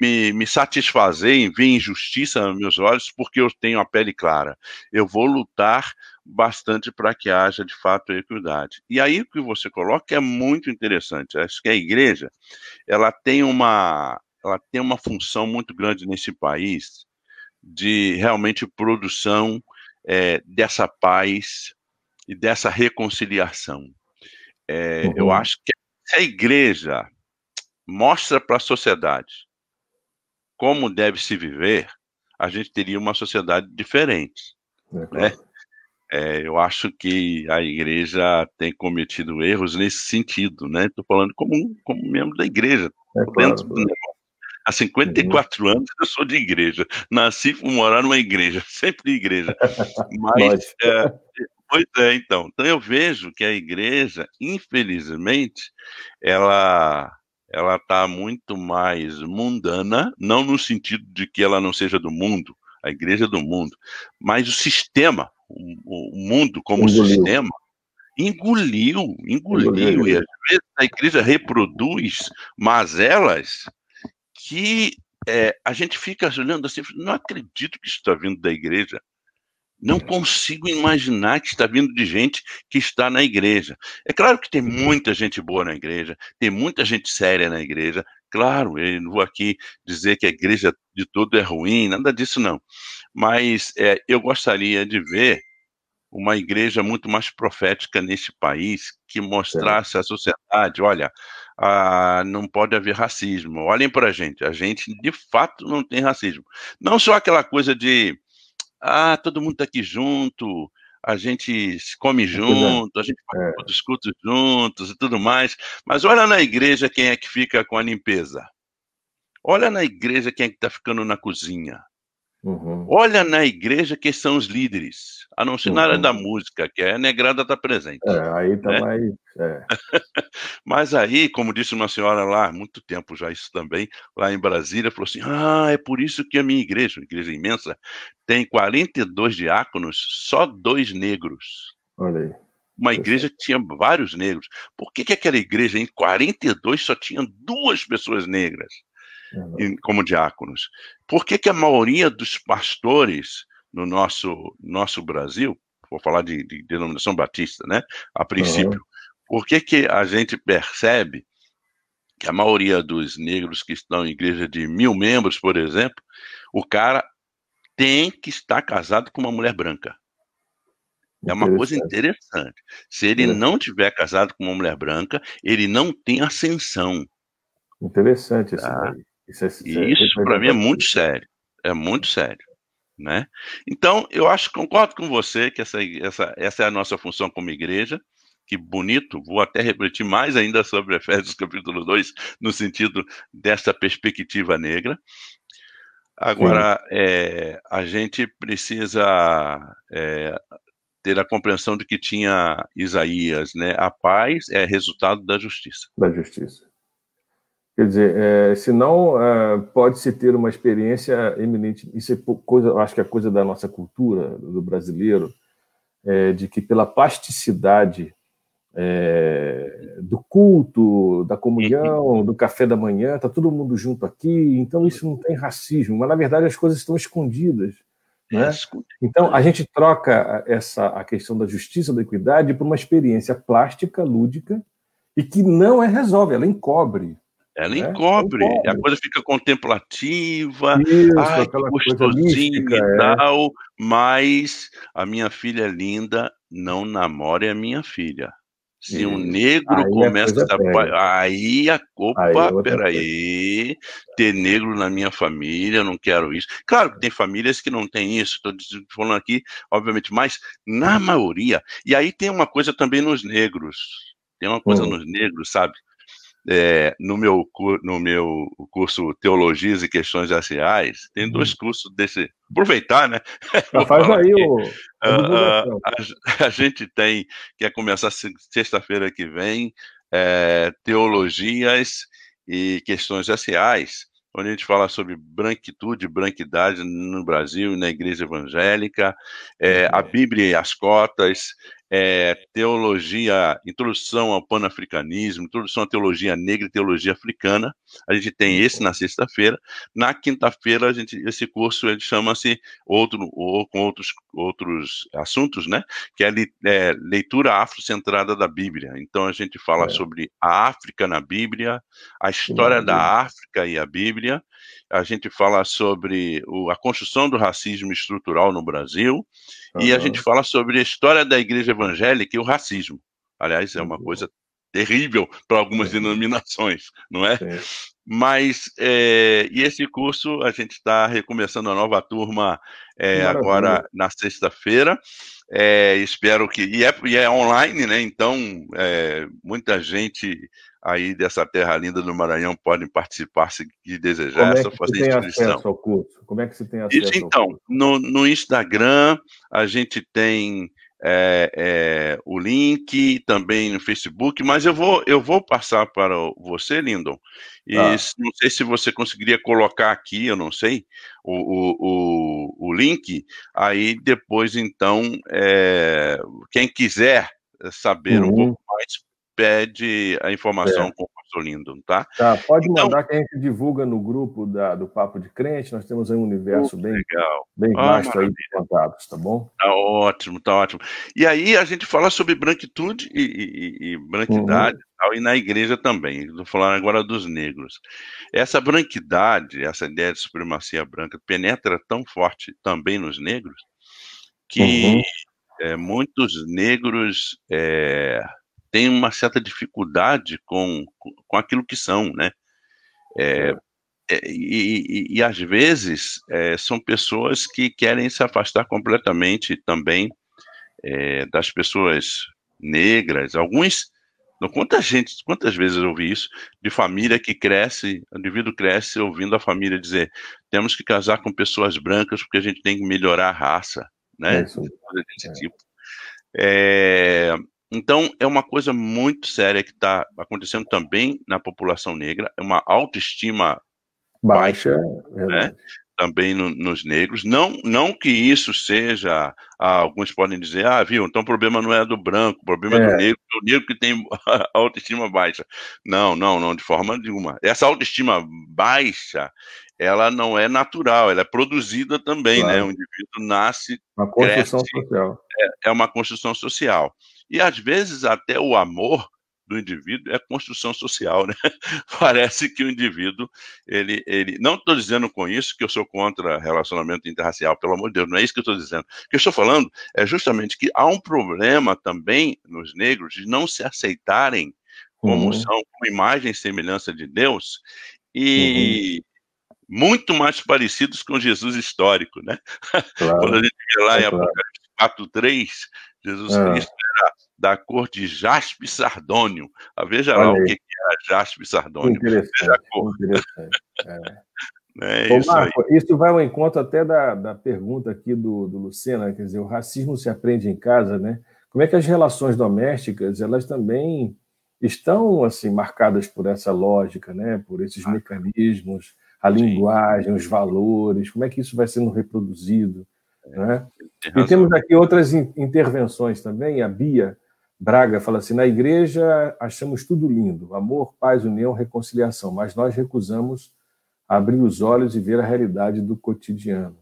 me, me, satisfazer em ver injustiça nos meus olhos porque eu tenho a pele clara. Eu vou lutar bastante para que haja de fato equidade. E aí o que você coloca é muito interessante. Acho que a igreja ela tem uma ela tem uma função muito grande nesse país de realmente produção é, dessa paz e dessa reconciliação. É, uhum. Eu acho que a igreja mostra para a sociedade como deve se viver, a gente teria uma sociedade diferente. É né? É, eu acho que a igreja tem cometido erros nesse sentido, né? Estou falando como, como membro da igreja. É claro, Há 54 uhum. anos eu sou de igreja. Nasci fui morar numa igreja, sempre de igreja. Mas, é, pois é, então. Então eu vejo que a igreja, infelizmente, ela ela está muito mais mundana, não no sentido de que ela não seja do mundo, a igreja é do mundo, mas o sistema, o, o mundo como engoliu. sistema, engoliu, engoliu, engoliu, e às vezes a igreja reproduz mazelas que é, a gente fica olhando assim, não acredito que isso está vindo da igreja. Não consigo imaginar que está vindo de gente que está na igreja. É claro que tem muita gente boa na igreja, tem muita gente séria na igreja. Claro, eu não vou aqui dizer que a igreja de todo é ruim, nada disso não. Mas é, eu gostaria de ver uma igreja muito mais profética nesse país que mostrasse à sociedade, olha, ah, não pode haver racismo. Olhem para a gente, a gente de fato não tem racismo. Não só aquela coisa de ah, todo mundo está aqui junto, a gente come é. junto, a gente faz é. os cultos juntos e tudo mais. Mas olha na igreja quem é que fica com a limpeza. Olha na igreja quem é que está ficando na cozinha. Uhum. Olha na igreja quem são os líderes, a não ser uhum. na área da música, que é a negrada está presente. É, aí tá né? mais. É. Mas aí, como disse uma senhora lá, há muito tempo já isso também, lá em Brasília, falou assim: ah, é por isso que a minha igreja, uma igreja imensa, tem 42 diáconos, só dois negros. Olha aí. Uma igreja que tinha vários negros. Por que, que aquela igreja em 42 só tinha duas pessoas negras? Como diáconos. Por que, que a maioria dos pastores no nosso, nosso Brasil, vou falar de, de denominação batista, né, a princípio, uhum. por que, que a gente percebe que a maioria dos negros que estão em igreja de mil membros, por exemplo, o cara tem que estar casado com uma mulher branca. É uma coisa interessante. Se ele não tiver casado com uma mulher branca, ele não tem ascensão. Interessante isso tá? Isso, é, e isso para mim é muito sério. É muito sério. Né? Então, eu acho concordo com você que essa, essa, essa é a nossa função como igreja. Que bonito, vou até refletir mais ainda sobre Efésios capítulo 2, no sentido dessa perspectiva negra. Agora, é, a gente precisa é, ter a compreensão de que tinha Isaías, né? A paz é resultado da justiça. Da justiça. Quer dizer, é, senão é, pode-se ter uma experiência eminente. Isso é coisa, acho que é coisa da nossa cultura, do brasileiro, é, de que pela plasticidade é, do culto, da comunhão, do café da manhã, está todo mundo junto aqui, então isso não tem racismo, mas na verdade as coisas estão escondidas. Né? Então a gente troca essa a questão da justiça, da equidade, por uma experiência plástica, lúdica, e que não é resolve, ela encobre. Ela né? encobre, encobre, a coisa fica contemplativa, Isso, ai, que gostosinho mística, e é. tal, mas a minha filha é linda, não namore a minha filha. Se Isso. um negro aí começa a. Aí a opa, aí peraí, ter negro na minha família, não quero isso. Claro que tem famílias que não têm isso, estou falando aqui, obviamente, mas na maioria. E aí tem uma coisa também nos negros. Tem uma coisa hum. nos negros, sabe? É, no, meu, no meu curso Teologias e Questões Raciais, tem dois uhum. cursos desse. Aproveitar, né? Já faz aí o. A, a, a, a, gente tem, que é começar sexta-feira que vem, é, Teologias e Questões Raciais onde a gente fala sobre branquitude, branquidade no Brasil e na igreja evangélica, é, a uhum. Bíblia e as cotas, é, teologia, introdução ao panafricanismo, introdução à teologia negra e teologia africana. A gente tem esse na sexta-feira. Na quinta-feira, a gente esse curso ele chama-se outro ou com outros outros assuntos, né? Que é, é leitura afrocentrada da Bíblia. Então a gente fala é. sobre a África na Bíblia, a história da África e a Bíblia. A gente fala sobre o, a construção do racismo estrutural no Brasil Uhum. E a gente fala sobre a história da igreja evangélica e o racismo. Aliás, é uma uhum. coisa terrível para algumas denominações, não é? Sim. Mas, é, e esse curso, a gente está recomeçando a nova turma é, agora na sexta-feira. É, espero que. E é, e é, online, né? Então, muita gente aí dessa terra linda do Maranhão podem participar se desejar. Como é que fazer tem acesso ao curso? Como é que você tem acesso Isso, então, no, no Instagram a gente tem é, é, o link também no Facebook, mas eu vou, eu vou passar para você, Lindon, e ah. não sei se você conseguiria colocar aqui, eu não sei, o, o, o, o link, aí depois, então, é, quem quiser saber uhum. um pouco mais, pede a informação é. com o pastor Lindo, tá? Tá, pode então, mandar que a gente divulga no grupo da, do Papo de Crente, nós temos aí um universo bem, legal. bem ah, vasto aí de contatos, tá bom? Tá ótimo, tá ótimo. E aí a gente fala sobre branquitude e, e, e branquidade, uhum. tal, e na igreja também, estou falando agora dos negros. Essa branquidade, essa ideia de supremacia branca, penetra tão forte também nos negros, que uhum. é, muitos negros... É, têm uma certa dificuldade com, com aquilo que são, né? É, é, e, e, e, às vezes é, são pessoas que querem se afastar completamente também é, das pessoas negras. Alguns, quantas gente, quantas vezes eu ouvi isso de família que cresce, o indivíduo cresce ouvindo a família dizer: temos que casar com pessoas brancas porque a gente tem que melhorar a raça, né? É isso. Desse é. tipo. É, então, é uma coisa muito séria que está acontecendo também na população negra, é uma autoestima baixa, baixa né? também no, nos negros. Não, não que isso seja, ah, alguns podem dizer, ah, viu, então o problema não é do branco, o problema é, é do negro, é o negro que tem autoestima baixa. Não, não, não, de forma nenhuma. Essa autoestima baixa, ela não é natural, ela é produzida também, né? claro. né? O indivíduo nasce. Uma construção cresce, social. É, é uma construção social. E às vezes até o amor do indivíduo é construção social, né? Parece que o indivíduo, ele, ele, não estou dizendo com isso que eu sou contra relacionamento interracial, pelo amor de Deus, não é isso que eu estou dizendo. O que eu estou falando é justamente que há um problema também nos negros de não se aceitarem como uhum. são, como imagem e semelhança de Deus, e uhum. muito mais parecidos com Jesus histórico, né? Claro. Quando a gente vê lá é em claro. Apocalipse 4.3, Jesus é. Cristo era da cor de jaspe sardônio. Ah, veja Olha lá aí. o que era jaspe sardônio. Interessante. Veja a cor. Interessante. É. é isso, Marco, isso, vai ao encontro até da, da pergunta aqui do, do Lucena, quer dizer, o racismo se aprende em casa, né? Como é que as relações domésticas, elas também estão assim marcadas por essa lógica, né? Por esses ah. mecanismos, a linguagem, os valores, como é que isso vai sendo reproduzido? Né? E temos aqui outras intervenções também. A Bia Braga fala assim: na igreja achamos tudo lindo, amor, paz, união, reconciliação, mas nós recusamos abrir os olhos e ver a realidade do cotidiano.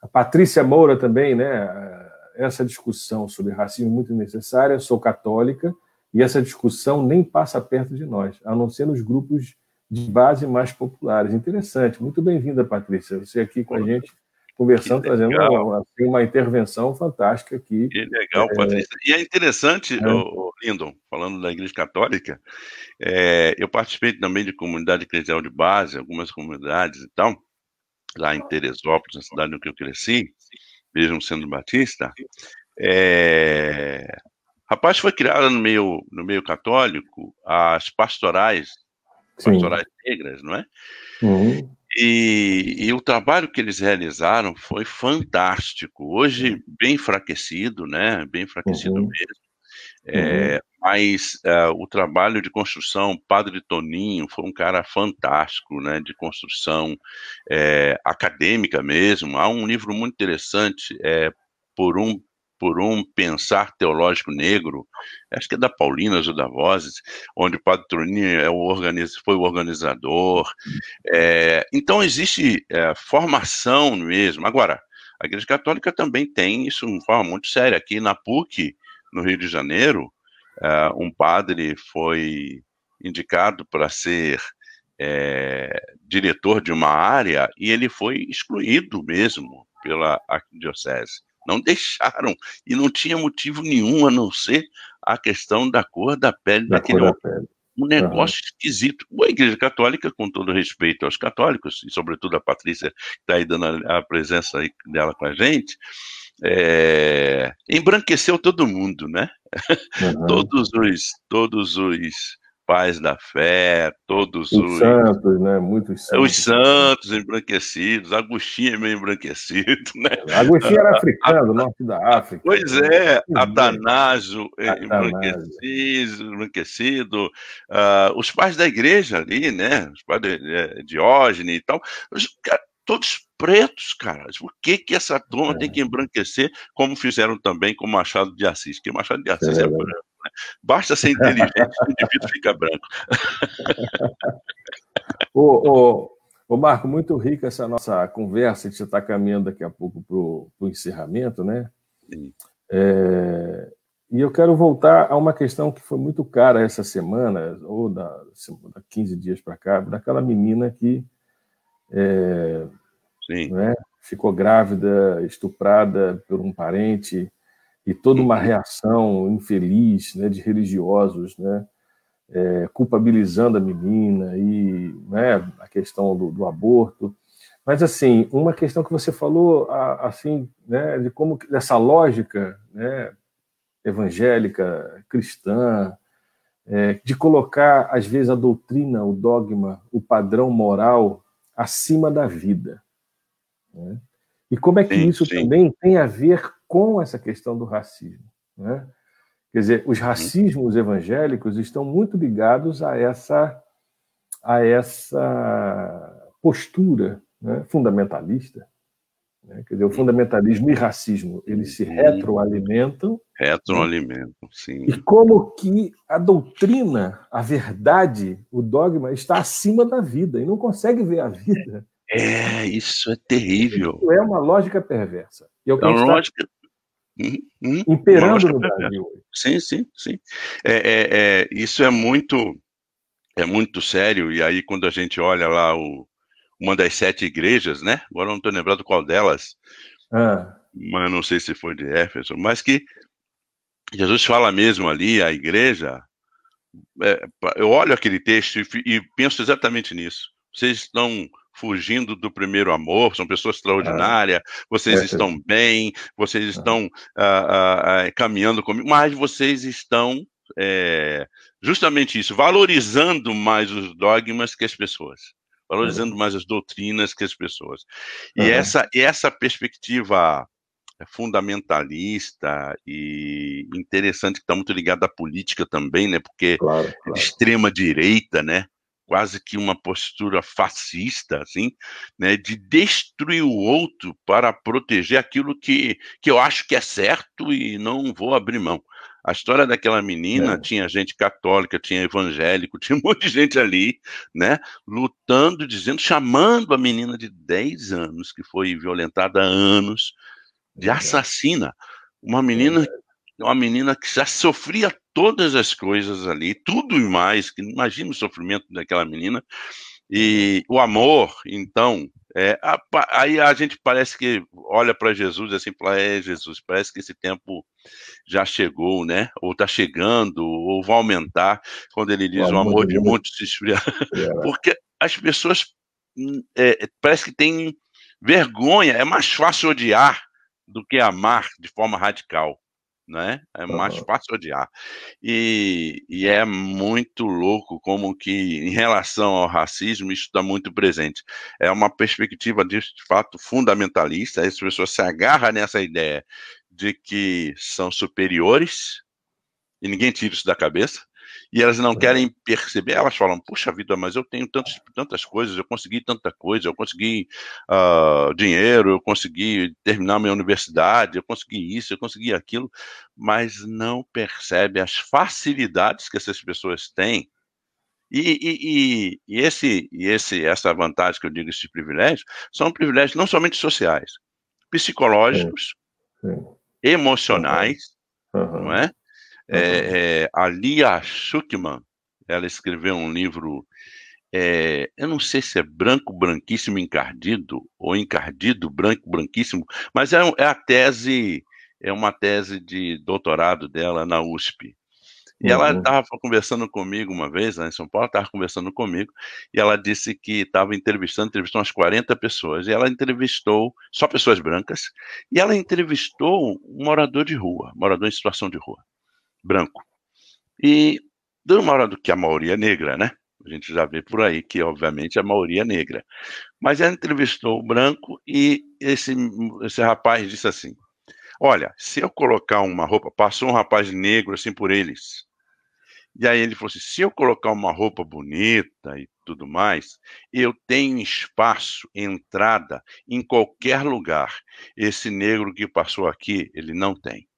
A Patrícia Moura também, né? Essa discussão sobre racismo é muito necessária. Sou católica e essa discussão nem passa perto de nós, a não ser nos grupos de base mais populares. Interessante. Muito bem-vinda, Patrícia. Você aqui com a gente conversando, trazendo uma, assim, uma, intervenção fantástica aqui. Que legal, é, Patrícia. E é interessante, é. O, Lindon, falando da Igreja Católica, é, eu participei também de comunidade eclesial de base, algumas comunidades e tal, lá em Teresópolis, na cidade onde eu cresci, mesmo sendo batista. É, rapaz, foi criada no meio, no meio católico as pastorais, pastorais Sim. negras, não é? Uhum. E, e, o trabalho que eles realizaram foi fantástico. Hoje, bem enfraquecido, né? Bem enfraquecido uhum. mesmo. É, uhum. Mas uh, o trabalho de construção, Padre Toninho foi um cara fantástico, né? De construção é, acadêmica mesmo. Há um livro muito interessante, é, por um por um pensar teológico negro, acho que é da Paulinas ou da Vozes, onde o Padre Toninho é o foi o organizador. É, então existe é, formação mesmo. Agora, a Igreja Católica também tem isso de forma muito séria. Aqui na PUC, no Rio de Janeiro, é, um padre foi indicado para ser é, diretor de uma área e ele foi excluído mesmo pela arquidiocese. Não deixaram e não tinha motivo nenhum a não ser a questão da cor da pele da daquele homem. Um negócio uhum. esquisito. A Igreja Católica, com todo respeito aos católicos, e sobretudo a Patrícia, que está aí dando a presença dela com a gente, é, embranqueceu todo mundo, né? Uhum. todos os, todos os pais da fé, todos os, os santos, né? Muitos santos. Os santos embranquecidos, Agostinho é meio embranquecido, né? Agostinho era africano, norte da África. Pois é, Atanásio embranquecido, embranquecido uh, os pais da igreja ali, né? Os pais de, de Diógenes e tal, os, todos pretos, cara. Por que, que essa turma é. tem que embranquecer, como fizeram também com Machado de Assis? Que Machado de Assis é, é branco. Né? Basta ser inteligente que o indivíduo fica branco. ô, ô, ô, Marco, muito rica essa nossa conversa, a gente está caminhando daqui a pouco para o encerramento, né? É, e eu quero voltar a uma questão que foi muito cara essa semana, ou da, da 15 dias para cá, daquela menina que é, né, ficou grávida, estuprada por um parente, e toda uma uhum. reação infeliz né, de religiosos, né, é, culpabilizando a menina e né, a questão do, do, aborto. Mas assim, uma questão que você falou, assim, né, de como essa lógica, né, evangélica, cristã, é, de colocar às vezes a doutrina, o dogma, o padrão moral acima da vida. Né? E como é que sim, isso sim. também tem a ver com essa questão do racismo? Né? Quer dizer, os racismos evangélicos estão muito ligados a essa, a essa postura né, fundamentalista. Né? Quer dizer, o fundamentalismo e racismo eles se retroalimentam. Retroalimentam, sim. E como que a doutrina, a verdade, o dogma está acima da vida e não consegue ver a vida é, isso é terrível. Isso é uma lógica perversa. E é uma lógica hum, hum, imperando no Brasil. Sim, sim, sim. É, é, é, isso é muito, é muito sério. E aí, quando a gente olha lá o, uma das sete igrejas, né? Agora não estou lembrando qual delas, ah. mas não sei se foi de Éfeso, mas que Jesus fala mesmo ali, a igreja. É, eu olho aquele texto e, e penso exatamente nisso. Vocês estão fugindo do primeiro amor, são pessoas extraordinárias, vocês é, estão bem, vocês estão ah, ah, caminhando comigo, mas vocês estão é, justamente isso, valorizando mais os dogmas que as pessoas, valorizando mais as doutrinas que as pessoas. E uhum. essa, essa perspectiva fundamentalista e interessante que está muito ligada à política também, né? Porque claro, claro. extrema direita, né? Quase que uma postura fascista, assim, né, de destruir o outro para proteger aquilo que, que eu acho que é certo e não vou abrir mão. A história daquela menina é. tinha gente católica, tinha evangélico, tinha um monte de gente ali, né, lutando, dizendo, chamando a menina de 10 anos, que foi violentada há anos, de assassina. Uma menina uma menina que já sofria todas as coisas ali, tudo e mais, que imagina o sofrimento daquela menina, e o amor, então, é, a, aí a gente parece que olha para Jesus assim, fala, é Jesus, parece que esse tempo já chegou, né? Ou está chegando, ou vai aumentar, quando ele diz o, o amor de muitos se esfriar. É. Porque as pessoas hum, é, parece que têm vergonha, é mais fácil odiar do que amar de forma radical né? É mais fácil odiar. E, e é muito louco como que, em relação ao racismo, isso está muito presente. É uma perspectiva, de, de fato, fundamentalista. As pessoas se agarram nessa ideia de que são superiores, e ninguém tira isso da cabeça, e elas não querem perceber, elas falam, puxa vida, mas eu tenho tantos, tantas coisas, eu consegui tanta coisa, eu consegui uh, dinheiro, eu consegui terminar minha universidade, eu consegui isso, eu consegui aquilo, mas não percebe as facilidades que essas pessoas têm e, e, e, esse, e esse, essa vantagem que eu digo, esses privilégios, são privilégios não somente sociais, psicológicos, sim, sim. emocionais, uhum. não é? É, é, a Lia Schuckman, ela escreveu um livro, é, eu não sei se é branco, branquíssimo, encardido, ou encardido, branco, branquíssimo, mas é, é a tese, é uma tese de doutorado dela na USP. E ela estava uhum. conversando comigo uma vez, lá em São Paulo, estava conversando comigo, e ela disse que estava entrevistando, entrevistou umas 40 pessoas, e ela entrevistou só pessoas brancas, e ela entrevistou um morador de rua, morador em situação de rua branco. E de uma hora do que a maioria é negra, né? A gente já vê por aí que, obviamente, a maioria é negra. Mas ela entrevistou o branco e esse, esse rapaz disse assim: Olha, se eu colocar uma roupa, passou um rapaz negro assim por eles. E aí ele falou assim: se eu colocar uma roupa bonita e tudo mais, eu tenho espaço, entrada em qualquer lugar. Esse negro que passou aqui, ele não tem.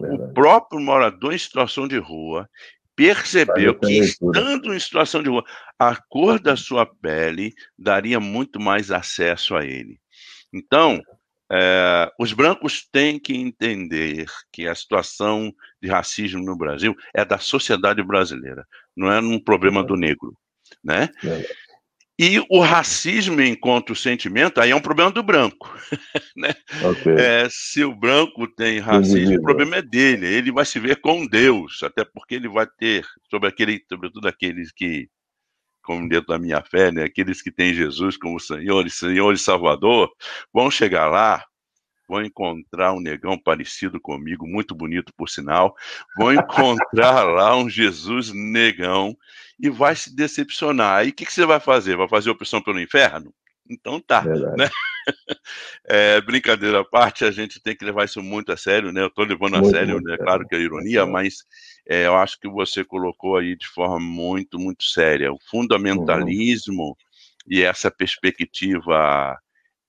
Verdade. O próprio morador em situação de rua percebeu que, estando em situação de rua, a cor da sua pele daria muito mais acesso a ele. Então, é, os brancos têm que entender que a situação de racismo no Brasil é da sociedade brasileira, não é um problema do negro, né? E o racismo enquanto sentimento, aí é um problema do branco. Né? Okay. É, se o branco tem racismo, o problema é dele. Ele vai se ver com Deus, até porque ele vai ter, sobre aquele, sobretudo aqueles que, como dentro da minha fé, né, aqueles que têm Jesus como Senhor e Senhor e Salvador, vão chegar lá, vão encontrar um negão parecido comigo, muito bonito por sinal, vão encontrar lá um Jesus negão e vai se decepcionar. E o que, que, você vai fazer? Vai fazer opção pelo inferno? Então tá, né? É, brincadeira à parte, a gente tem que levar isso muito a sério, né? Eu estou levando a muito, sério, muito, né? Claro que é ironia, mas é, eu acho que você colocou aí de forma muito, muito séria. O fundamentalismo uhum. e essa perspectiva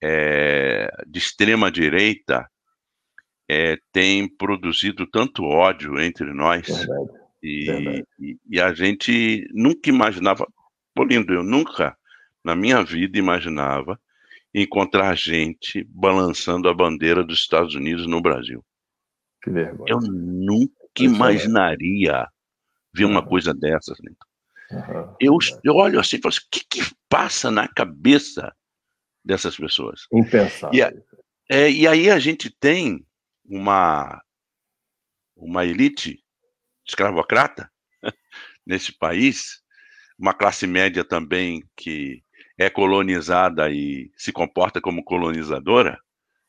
é, de extrema direita é, tem produzido tanto ódio entre nós. Verdade. E, e, e, a gente nunca imaginava, Polindo, eu nunca na minha vida imaginava encontrar gente balançando a bandeira dos Estados Unidos no Brasil. Que vergonha. Eu nunca imaginaria ver uma coisa dessas. Né? Uhum. Eu, eu olho assim e falo assim, o que, que passa na cabeça dessas pessoas? Impensável. E, a, é, e aí a gente tem uma, uma elite escravocrata nesse país, uma classe média também que é colonizada e se comporta como colonizadora,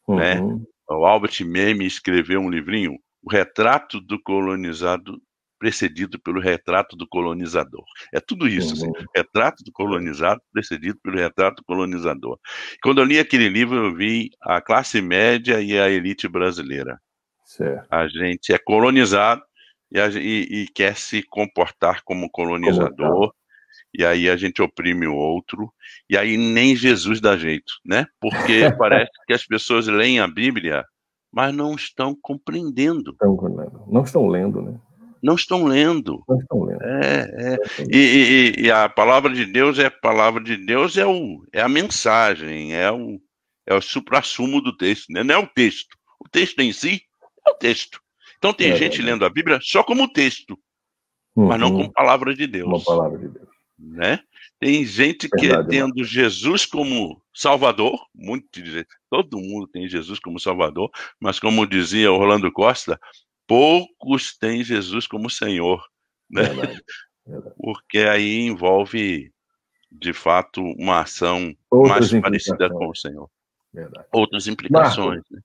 né? uhum. né? O Albert Memmi escreveu um livrinho, O Retrato do Colonizado precedido pelo retrato do colonizador. É tudo isso, assim, uhum. assim, retrato do colonizado precedido pelo retrato do colonizador. Quando eu li aquele livro, eu vi a classe média e a elite brasileira. Certo. A gente é colonizado e, a, e, e quer se comportar como colonizador, como e aí a gente oprime o outro, e aí nem Jesus dá jeito, né? Porque parece que as pessoas leem a Bíblia, mas não estão compreendendo. Não estão lendo, né? Não estão lendo. Não estão lendo. É, é. E, e, e, a palavra de Deus é a palavra de Deus, é, o, é a mensagem, é o, é o supra-sumo do texto, né? não é o texto. O texto em si é o texto. Então tem é, gente é, lendo a Bíblia só como texto, uhum. mas não uhum. como palavra de Deus. Como palavra de Deus. Né? Tem gente que Verdade, tendo mano. Jesus como Salvador, muito todo mundo tem Jesus como Salvador, mas como dizia Orlando Costa, poucos têm Jesus como Senhor, né? Verdade, verdade. Porque aí envolve, de fato, uma ação Outras mais parecida com o Senhor. Verdade. Outras implicações. Né?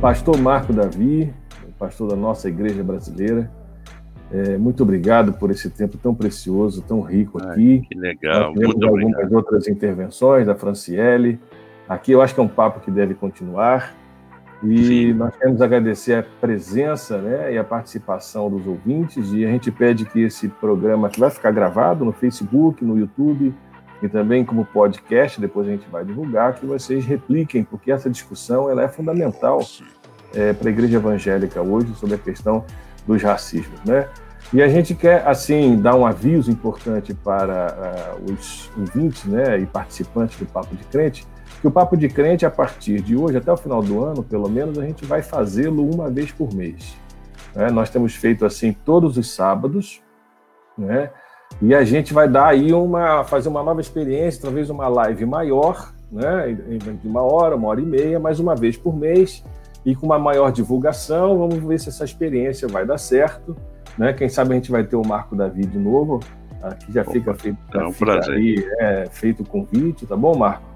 Pastor Marco Davi, pastor da nossa igreja brasileira. É, muito obrigado por esse tempo tão precioso, tão rico aqui. que legal. Nós temos algumas obrigado. outras intervenções da Franciele. Aqui eu acho que é um papo que deve continuar. E Sim. nós queremos agradecer a presença né, e a participação dos ouvintes. E a gente pede que esse programa, que vai ficar gravado no Facebook, no YouTube e também como podcast, depois a gente vai divulgar, que vocês repliquem, porque essa discussão ela é fundamental é, para a igreja evangélica hoje sobre a questão dos racismos. Né? E a gente quer, assim, dar um aviso importante para uh, os ouvintes né, e participantes do Papo de Crente, que o Papo de Crente, a partir de hoje, até o final do ano, pelo menos, a gente vai fazê-lo uma vez por mês. Né? Nós temos feito assim todos os sábados, né? E a gente vai dar aí uma, fazer uma nova experiência, talvez uma live maior, né? De uma hora, uma hora e meia, mais uma vez por mês, e com uma maior divulgação. Vamos ver se essa experiência vai dar certo, né? Quem sabe a gente vai ter o Marco Davi de novo. Aqui já Opa, fica feito, é um prazer. Aí, é, feito o convite, tá bom, Marco?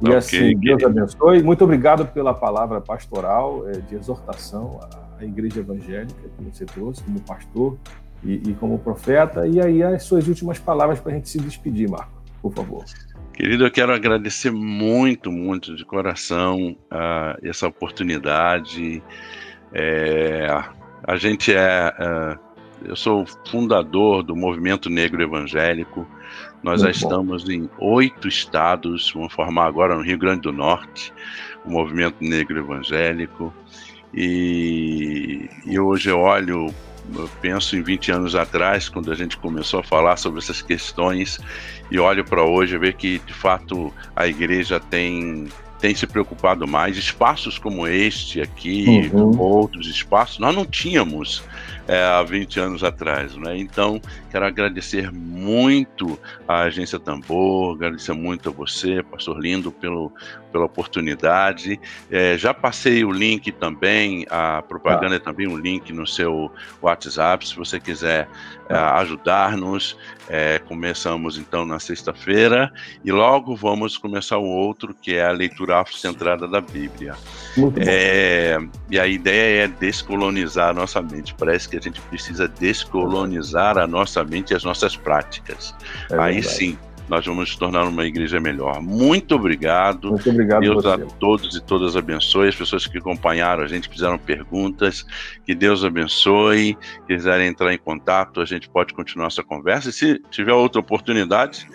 E okay, assim, Deus abençoe. Muito obrigado pela palavra pastoral, é, de exortação à igreja evangélica que você trouxe como pastor e, e como profeta. E aí, as suas últimas palavras para a gente se despedir, Marco, por favor. Querido, eu quero agradecer muito, muito de coração uh, essa oportunidade. É, a gente é, uh, eu sou fundador do Movimento Negro Evangélico. Nós Muito já estamos bom. em oito estados, vamos formar agora no Rio Grande do Norte o Movimento Negro Evangélico. E, e hoje eu olho, eu penso em 20 anos atrás, quando a gente começou a falar sobre essas questões, e olho para hoje e ver que, de fato, a igreja tem tem se preocupado mais. Espaços como este aqui, uhum. outros espaços, nós não tínhamos é, há 20 anos atrás. Né? Então, quero agradecer muito à Agência Tambor, agradecer muito a você, Pastor Lindo, pelo, pela oportunidade. É, já passei o link também, a propaganda é também um link no seu WhatsApp, se você quiser é, ajudar-nos. É, começamos então na sexta-feira e logo vamos começar o outro, que é a leitura afrocentrada da Bíblia. É, e a ideia é descolonizar a nossa mente. Parece que a gente precisa descolonizar a nossa mente e as nossas práticas. É Aí sim, nós vamos nos tornar uma igreja melhor. Muito obrigado. Muito obrigado. Deus a todos e todas abençoe. As pessoas que acompanharam a gente fizeram perguntas. Que Deus abençoe. Quiserem entrar em contato, a gente pode continuar essa conversa. E se tiver outra oportunidade,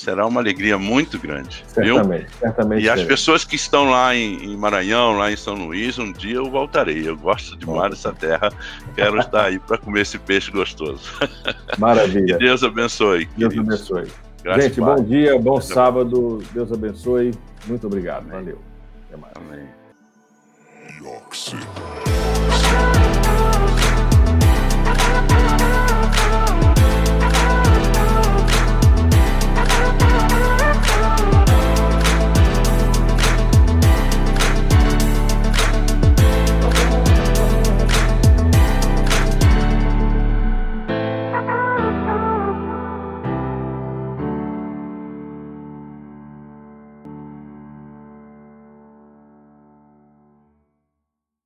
será uma alegria muito grande. Certamente, viu? certamente. E as pessoas que estão lá em, em, Maranhão, lá em São Luís, um dia eu voltarei. Eu gosto demais dessa terra. Quero estar aí para comer esse peixe gostoso. Maravilha. Que Deus abençoe. Deus queridos. abençoe. Graças Gente, bom dia, bom sábado. Deus abençoe. Muito obrigado. Amém. Valeu. Até mais. Amém.